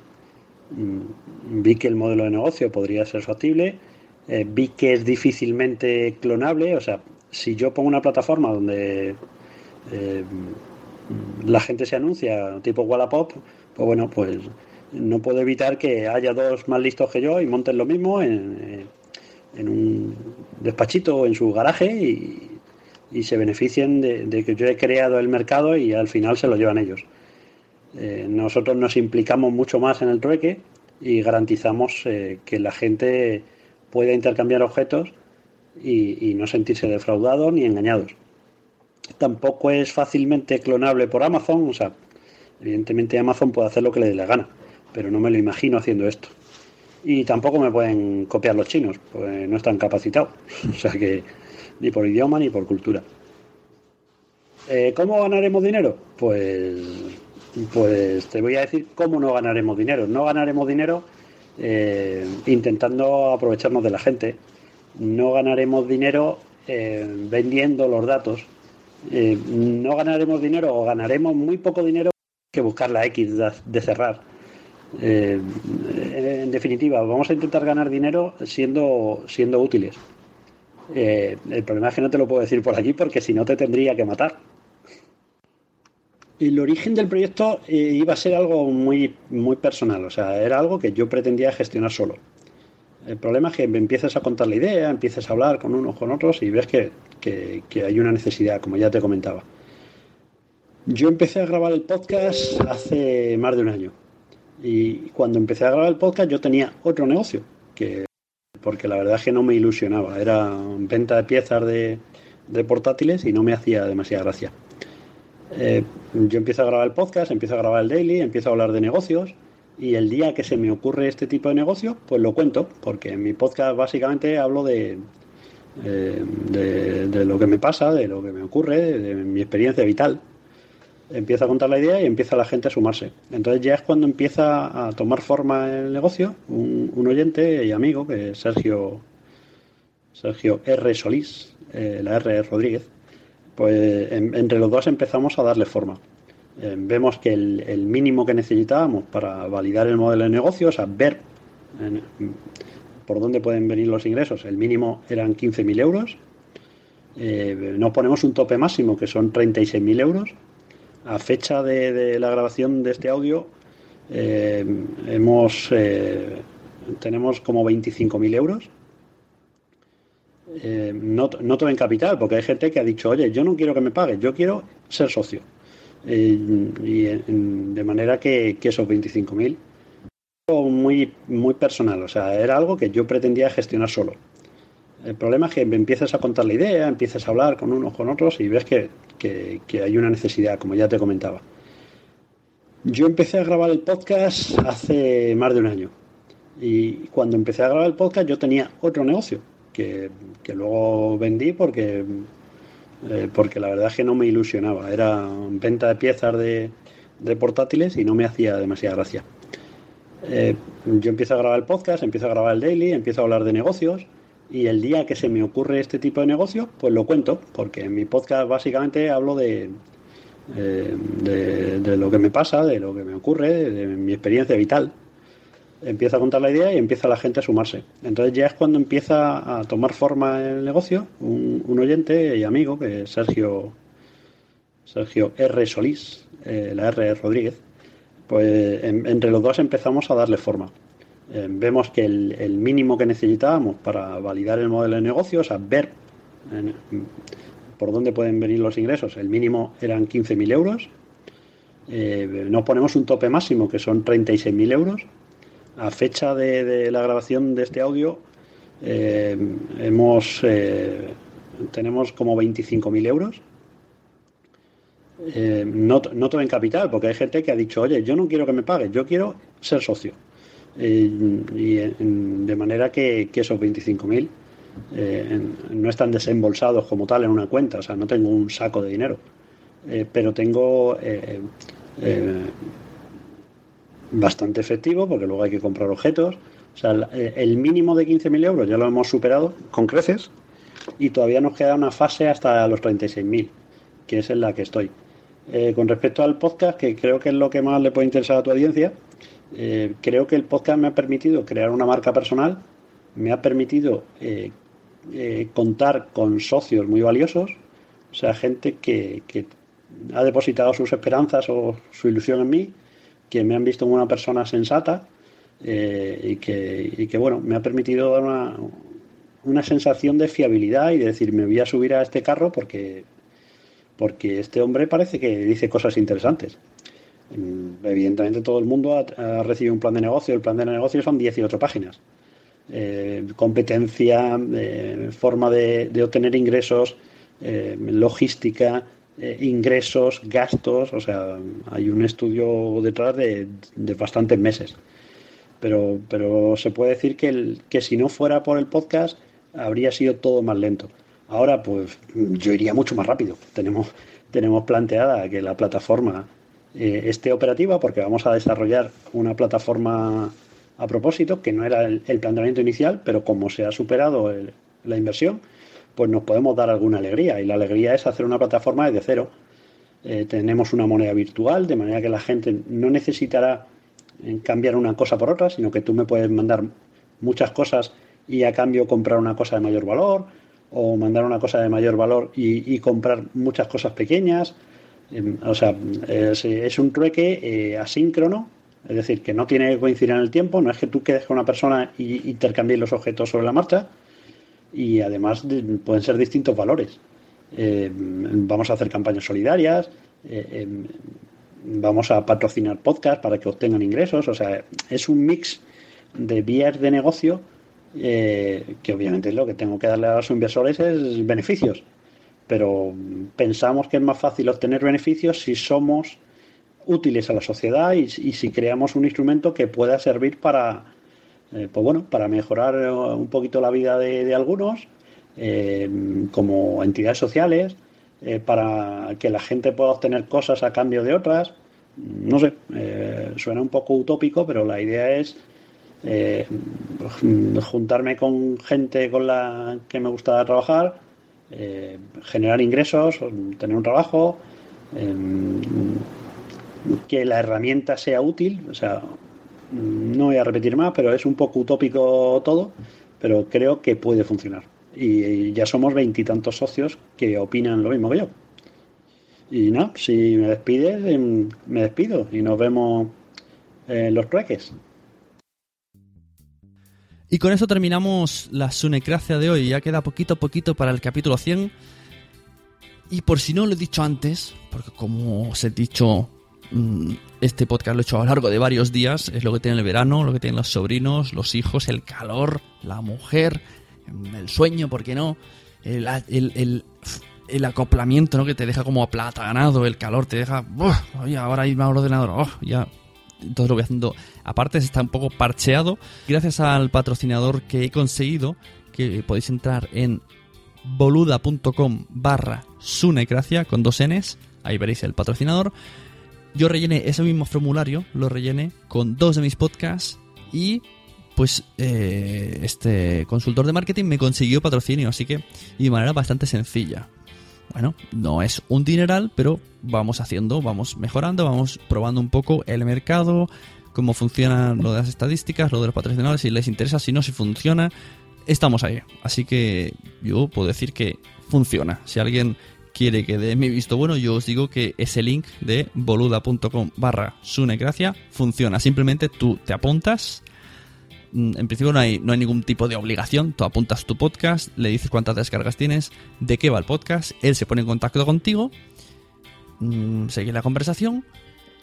Mm, vi que el modelo de negocio podría ser factible eh, vi que es difícilmente clonable. O sea, si yo pongo una plataforma donde eh, la gente se anuncia, tipo Wallapop, pues bueno, pues no puedo evitar que haya dos más listos que yo y monten lo mismo en, un despachito o en su garaje y, y se beneficien de, que yo he creado el mercado y al final se lo llevan ellos. Eh, nosotros nos implicamos mucho más en el trueque y garantizamos eh, que la gente pueda intercambiar objetos y, no sentirse defraudados ni engañados. Tampoco es fácilmente clonable por Amazon, o sea, evidentemente Amazon puede hacer lo que le dé la gana, pero no me lo imagino haciendo esto. Y tampoco me pueden copiar los chinos, pues no están capacitados. o sea que ni por idioma ni por cultura. Eh, ¿Cómo ganaremos dinero? Pues, pues te voy a decir cómo no ganaremos dinero. No ganaremos dinero eh, intentando aprovecharnos de la gente. No ganaremos dinero eh, vendiendo los datos. no ganaremos dinero o ganaremos muy poco dinero que buscar la X de cerrar. en definitiva, vamos a intentar ganar dinero siendo, siendo útiles. Eh, el problema es que no te lo puedo decir por aquí porque si no te tendría que matar. El origen del proyecto eh, iba a ser algo muy, muy personal, o sea, era algo que yo pretendía gestionar solo. El problema es que empiezas a contar la idea, empiezas a hablar con unos con otros y ves que, que hay una necesidad, como ya te comentaba. Yo empecé a grabar el podcast hace más de un año. Y cuando empecé a grabar el podcast yo tenía otro negocio, que porque la verdad es que no me ilusionaba. Era venta de piezas de, portátiles y no me hacía demasiada gracia. Eh, yo empiezo a grabar el podcast, empiezo a grabar el daily, empiezo a hablar de negocios y el día que se me ocurre este tipo de negocio, pues lo cuento, porque en mi podcast básicamente hablo de, eh, de, lo que me pasa, de lo que me ocurre, de mi experiencia vital empieza a contar la idea y empieza la gente a sumarse. Entonces ya es cuando empieza a tomar forma el negocio. Un, oyente y amigo, que es Sergio, Sergio R. Solís, eh, la R. Rodríguez, pues entre los dos empezamos a darle forma. Eh, vemos que el, mínimo que necesitábamos para validar el modelo de negocio, o sea, ver por dónde pueden venir los ingresos, el mínimo eran 15.000 euros. Eh, nos ponemos un tope máximo que son 36.000 euros a fecha de, la grabación de este audio, eh, eh, tenemos como 25.000 euros. Eh, no, no todo en capital, porque hay gente que ha dicho, oye, yo no quiero que me pagues, yo quiero ser socio. Y de manera que, que esos 25.000 muy, muy personal, o sea, era algo que yo pretendía gestionar solo. El problema es que empiezas a contar la idea, empiezas a hablar con unos con otros y ves que, hay una necesidad, como ya te comentaba. Yo empecé a grabar el podcast hace más de un año. Y cuando empecé a grabar el podcast yo tenía otro negocio que, luego vendí porque, eh, porque la verdad es que no me ilusionaba. Era venta de piezas de, portátiles y no me hacía demasiada gracia. Eh, yo empiezo a grabar el podcast, empiezo a grabar el daily, empiezo a hablar de negocios y el día que se me ocurre este tipo de negocio, pues lo cuento, porque en mi podcast básicamente hablo de, eh, de, lo que me pasa, de lo que me ocurre, de, mi experiencia vital. Empiezo a contar la idea y empieza la gente a sumarse. Entonces ya es cuando empieza a tomar forma el negocio. Un, oyente y amigo, que es Sergio, Sergio R. Solís, eh, la R. Rodríguez, pues entre los dos empezamos a darle forma. Eh, vemos que el, mínimo que necesitábamos para validar el modelo de negocio, o sea, ver por dónde pueden venir los ingresos, el mínimo eran 15.000 euros. Eh, nos ponemos un tope máximo que son 36.000 euros. A fecha de, la grabación de este audio, eh, hemos, tenemos como 25.000 euros. no, no todo en capital, porque hay gente que ha dicho, oye, yo no quiero que me pagues, yo quiero ser socio. Eh, y de manera que, esos 25.000 eh, no están desembolsados como tal en una cuenta, o sea, no tengo un saco de dinero, eh, pero tengo bastante efectivo porque luego hay que comprar objetos. O sea, el mínimo de 15.000 euros ya lo hemos superado con creces y todavía nos queda una fase hasta los 36.000, que es en la que estoy. con respecto al podcast, que creo que es lo que más le puede interesar a tu audiencia, eh, creo que el podcast me ha permitido crear una marca personal me ha permitido eh, eh, contar con socios muy valiosos, o sea, gente que ha depositado sus esperanzas o su ilusión en mí, que me han visto como una persona sensata eh, y, que, y que, bueno, me ha permitido dar una, una sensación de fiabilidad y de decir, me voy a subir a este carro porque, porque este hombre parece que dice cosas interesantes. Mm, Evidentemente todo el mundo ha, recibido un plan de negocio. El plan de negocio son 18 páginas. Eh, competencia, eh, forma de, de obtener ingresos, logística, eh, ingresos, gastos. O sea, hay un estudio detrás de, de bastantes meses. Pero, pero se puede decir que, el, que si no fuera por el podcast habría sido todo más lento. Ahora, pues yo iría mucho más rápido. Tenemos, tenemos planteada que la plataforma eh, esté operativa porque vamos a desarrollar una plataforma a propósito, que no era el, el planteamiento inicial, pero como se ha superado el- la inversión, pues nos podemos dar alguna alegría. Y la alegría es hacer una plataforma desde cero. Eh, tenemos una moneda virtual, de manera que la gente no necesitará eh, cambiar una cosa por otra, sino que tú me puedes mandar muchas cosas y a cambio comprar una cosa de mayor valor, o mandar una cosa de mayor valor y, comprar muchas cosas pequeñas. Em, O sea, es, es un trueque eh, asíncrono, es decir, que no tiene que coincidir en el tiempo, no es que tú quedes con una persona y intercambies los objetos sobre la marcha, y además de- pueden ser distintos valores. Eh, vamos a hacer campañas solidarias, eh, em, vamos a patrocinar podcasts para que obtengan ingresos, o sea, es un mix de vías de negocio eh, que obviamente lo que tengo que darle a los inversores es beneficios, pero pensamos que es más fácil obtener beneficios si somos útiles a la sociedad y, y si creamos un instrumento que pueda servir para, eh, pues bueno, para mejorar eh, un poquito la vida de, algunos, eh, como entidades sociales, para que la gente pueda obtener cosas a cambio de otras. No sé, suena un poco utópico, pero la idea es juntarme con gente con la que me gusta trabajar, generar ingresos, tener un trabajo, que la herramienta sea útil, o sea, no voy a repetir más, pero es un poco utópico todo, pero creo que puede funcionar. Y ya somos veintitantos socios que opinan lo mismo que yo. Y no, si me despides, em, me despido y nos vemos en los trueques. Y con eso terminamos la sunecracia de hoy. Ya queda poquito a poquito para el capítulo 100. Y por si no lo he dicho antes, porque como os he dicho, este podcast lo he hecho a lo largo de varios días. Es lo que tiene el verano, lo que tienen los sobrinos, los hijos, el calor, la mujer, el sueño, ¿por qué no? El, acoplamiento, ¿no? Que te deja como aplatanado, el calor te deja... "Buah, oye, ahora irme al ordenador, oh, ya entonces lo voy haciendo. Aparte, está un poco parcheado. Gracias al patrocinador que he conseguido, que podéis entrar en boluda.com barra sunecracia con dos Ns. Ahí veréis el patrocinador. Yo rellené ese mismo formulario, lo rellené con dos de mis podcasts y pues eh, este consultor de marketing me consiguió patrocinio, así que y de manera bastante sencilla. Bueno, no es un dineral, pero vamos haciendo, vamos mejorando, vamos probando un poco el mercado, cómo funciona lo de las estadísticas, lo de los patrocinadores, si les interesa, si no, si funciona. Estamos ahí. Así que yo puedo decir que funciona. Si alguien quiere que dé mi visto bueno, yo os digo que ese link de boluda.com barra sunecracia funciona. Simplemente tú te apuntas. Mm, En principio no hay, no hay ningún tipo de obligación. Tú apuntas tu podcast, le dices cuántas descargas tienes, de qué va el podcast, él se pone en contacto contigo, mm, sigue la conversación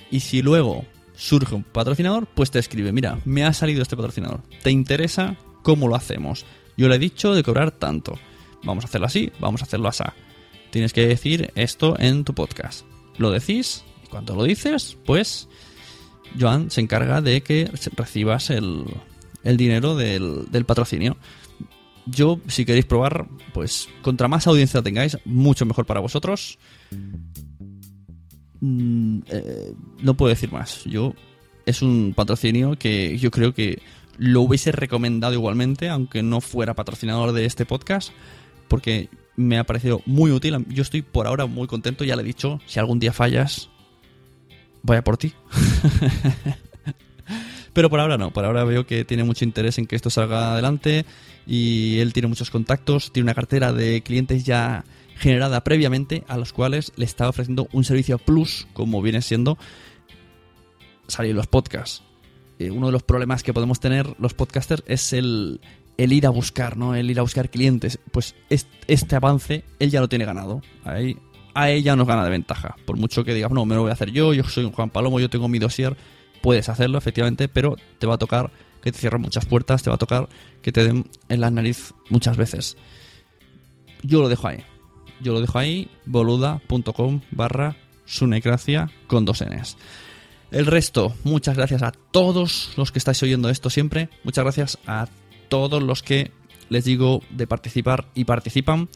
y si luego surge un patrocinador, pues te escribe, mira, me ha salido este patrocinador, ¿te interesa cómo lo hacemos? Yo le he dicho de cobrar tanto. Vamos a hacerlo así, vamos a hacerlo así. Tienes que decir esto en tu podcast. Lo decís y cuando lo dices, pues Joan se encarga de que recibas el, dinero del, del patrocinio. Yo, si queréis probar, pues contra más audiencia tengáis, mucho mejor para vosotros. Mm, eh, no puedo decir más. Yo es un patrocinio que yo creo que lo hubiese recomendado igualmente, aunque no fuera patrocinador de este podcast, porque me ha parecido muy útil. Yo estoy por ahora muy contento, ya le he dicho, si algún día fallas, vaya por ti. Pero por ahora no, por ahora veo que tiene mucho interés en que esto salga adelante y él tiene muchos contactos, tiene una cartera de clientes ya generada previamente a los cuales le está ofreciendo un servicio plus como viene siendo salir los podcasts. Eh, uno de los problemas que podemos tener los podcasters es el, el ir a buscar, ¿no? El ir a buscar clientes. Pues este avance él ya lo tiene ganado. Ahí, a ella nos gana de ventaja. Por mucho que digas, no, me lo voy a hacer yo, yo soy un Juan Palomo, yo tengo mi dossier, puedes hacerlo, efectivamente, pero te va a tocar que te cierren muchas puertas, te va a tocar que te den en la nariz muchas veces. Yo lo dejo ahí. Yo lo dejo ahí, boluda.com barra sunecracia con dos Ns. El resto, muchas gracias a todos los que estáis oyendo esto siempre. Muchas gracias a todos los que les digo de participar y participan.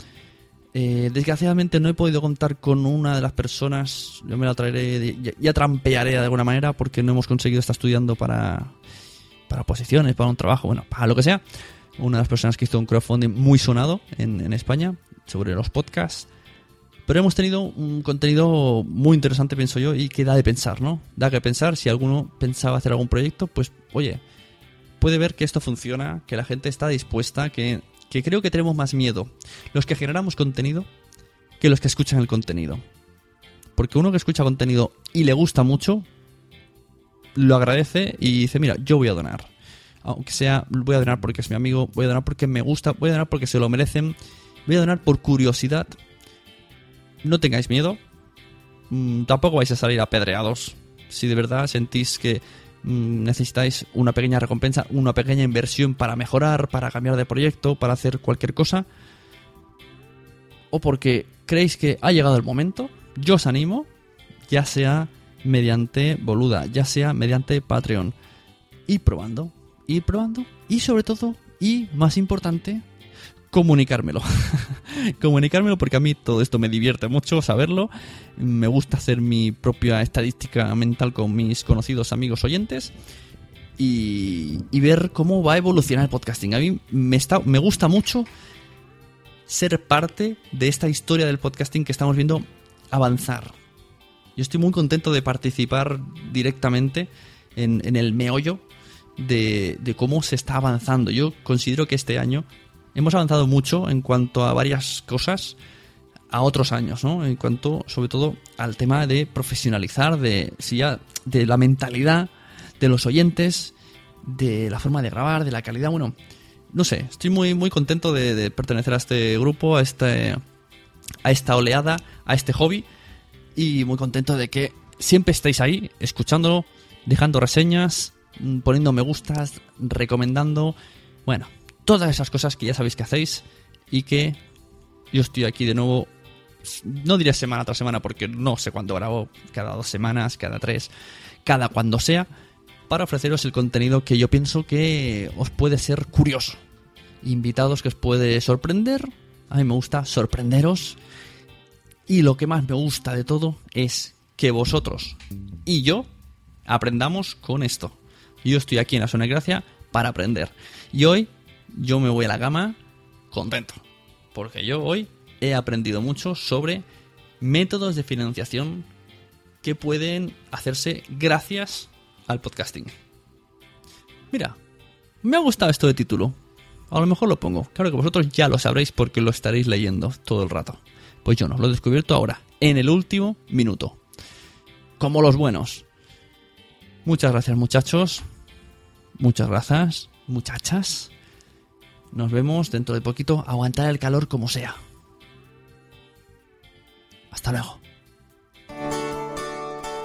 Eh, desgraciadamente no he podido contar con una de las personas. Yo me la traeré, ya, ya, trampearé de alguna manera porque no hemos conseguido estar estudiando para, para posiciones, para un trabajo, bueno, para lo que sea. Una de las personas que hizo un crowdfunding muy sonado en, en España sobre los podcasts. Pero hemos tenido un contenido muy interesante, pienso yo, y que da de pensar, ¿no? Da que pensar, si alguno pensaba hacer algún proyecto, pues, oye, puede ver que esto funciona, que la gente está dispuesta, que, que creo que tenemos más miedo los que generamos contenido que los que escuchan el contenido. Porque uno que escucha contenido y le gusta mucho, lo agradece y dice, mira, yo voy a donar. Aunque sea, voy a donar porque es mi amigo, voy a donar porque me gusta, voy a donar porque se lo merecen, voy a donar por curiosidad no tengáis miedo. Mm, tampoco vais a salir apedreados. Si de verdad sentís que necesitáis una pequeña recompensa, una pequeña inversión para mejorar, para cambiar de proyecto, para hacer cualquier cosa. O porque creéis que ha llegado el momento, yo os animo, ya sea mediante Boluda, ya sea mediante Patreon. Ir probando, ir probando y sobre todo, y más importante, comunicármelo. comunicármelo porque a mí todo esto me divierte mucho saberlo. Me gusta hacer mi propia estadística mental con mis conocidos amigos oyentes. Y, ver cómo va a evolucionar el podcasting. A mí me, está, me gusta mucho ser parte de esta historia del podcasting que estamos viendo avanzar. Yo estoy muy contento de participar directamente en, el meollo de, cómo se está avanzando. Yo considero que este año hemos avanzado mucho en cuanto a varias cosas a otros años, ¿no? En cuanto, sobre todo, al tema de profesionalizar, de, si ya, de la mentalidad de los oyentes, de la forma de grabar, de la calidad. Bueno, no sé, estoy muy, muy contento de, pertenecer a este grupo, a este, a esta oleada, a este hobby, y muy contento de que siempre estéis ahí, escuchándolo, dejando reseñas, poniendo me gustas, recomendando. Bueno, todas esas cosas que ya sabéis que hacéis y que yo estoy aquí de nuevo, no diré semana tras semana porque no sé cuándo grabo, cada dos semanas, cada tres, cada cuando sea, para ofreceros el contenido que yo pienso que os puede ser curioso. Invitados que os puede sorprender, a mí me gusta sorprenderos y lo que más me gusta de todo es que vosotros y yo aprendamos con esto. Yo estoy aquí en la zona de gracia para aprender. Y hoy yo me voy a la cama contento. Porque yo hoy he aprendido mucho sobre métodos de financiación que pueden hacerse gracias al podcasting. Mira, me ha gustado esto de título. A lo mejor lo pongo. Claro que vosotros ya lo sabréis porque lo estaréis leyendo todo el rato. Pues yo no, lo he descubierto ahora, en el último minuto. Como los buenos. Muchas gracias muchachos. Muchas gracias muchachas. Nos vemos dentro de poquito. Aguantar el calor como sea. Hasta luego.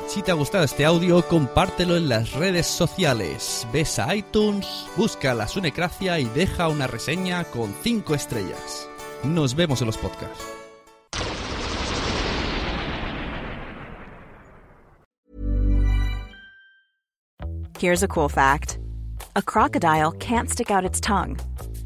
Si te ha gustado este audio, compártelo en las redes sociales. Ves a iTunes, busca la Sunecracia y deja una reseña con 5 estrellas. Nos vemos en los podcasts. Here's a cool fact a crocodile can't stick out its tongue.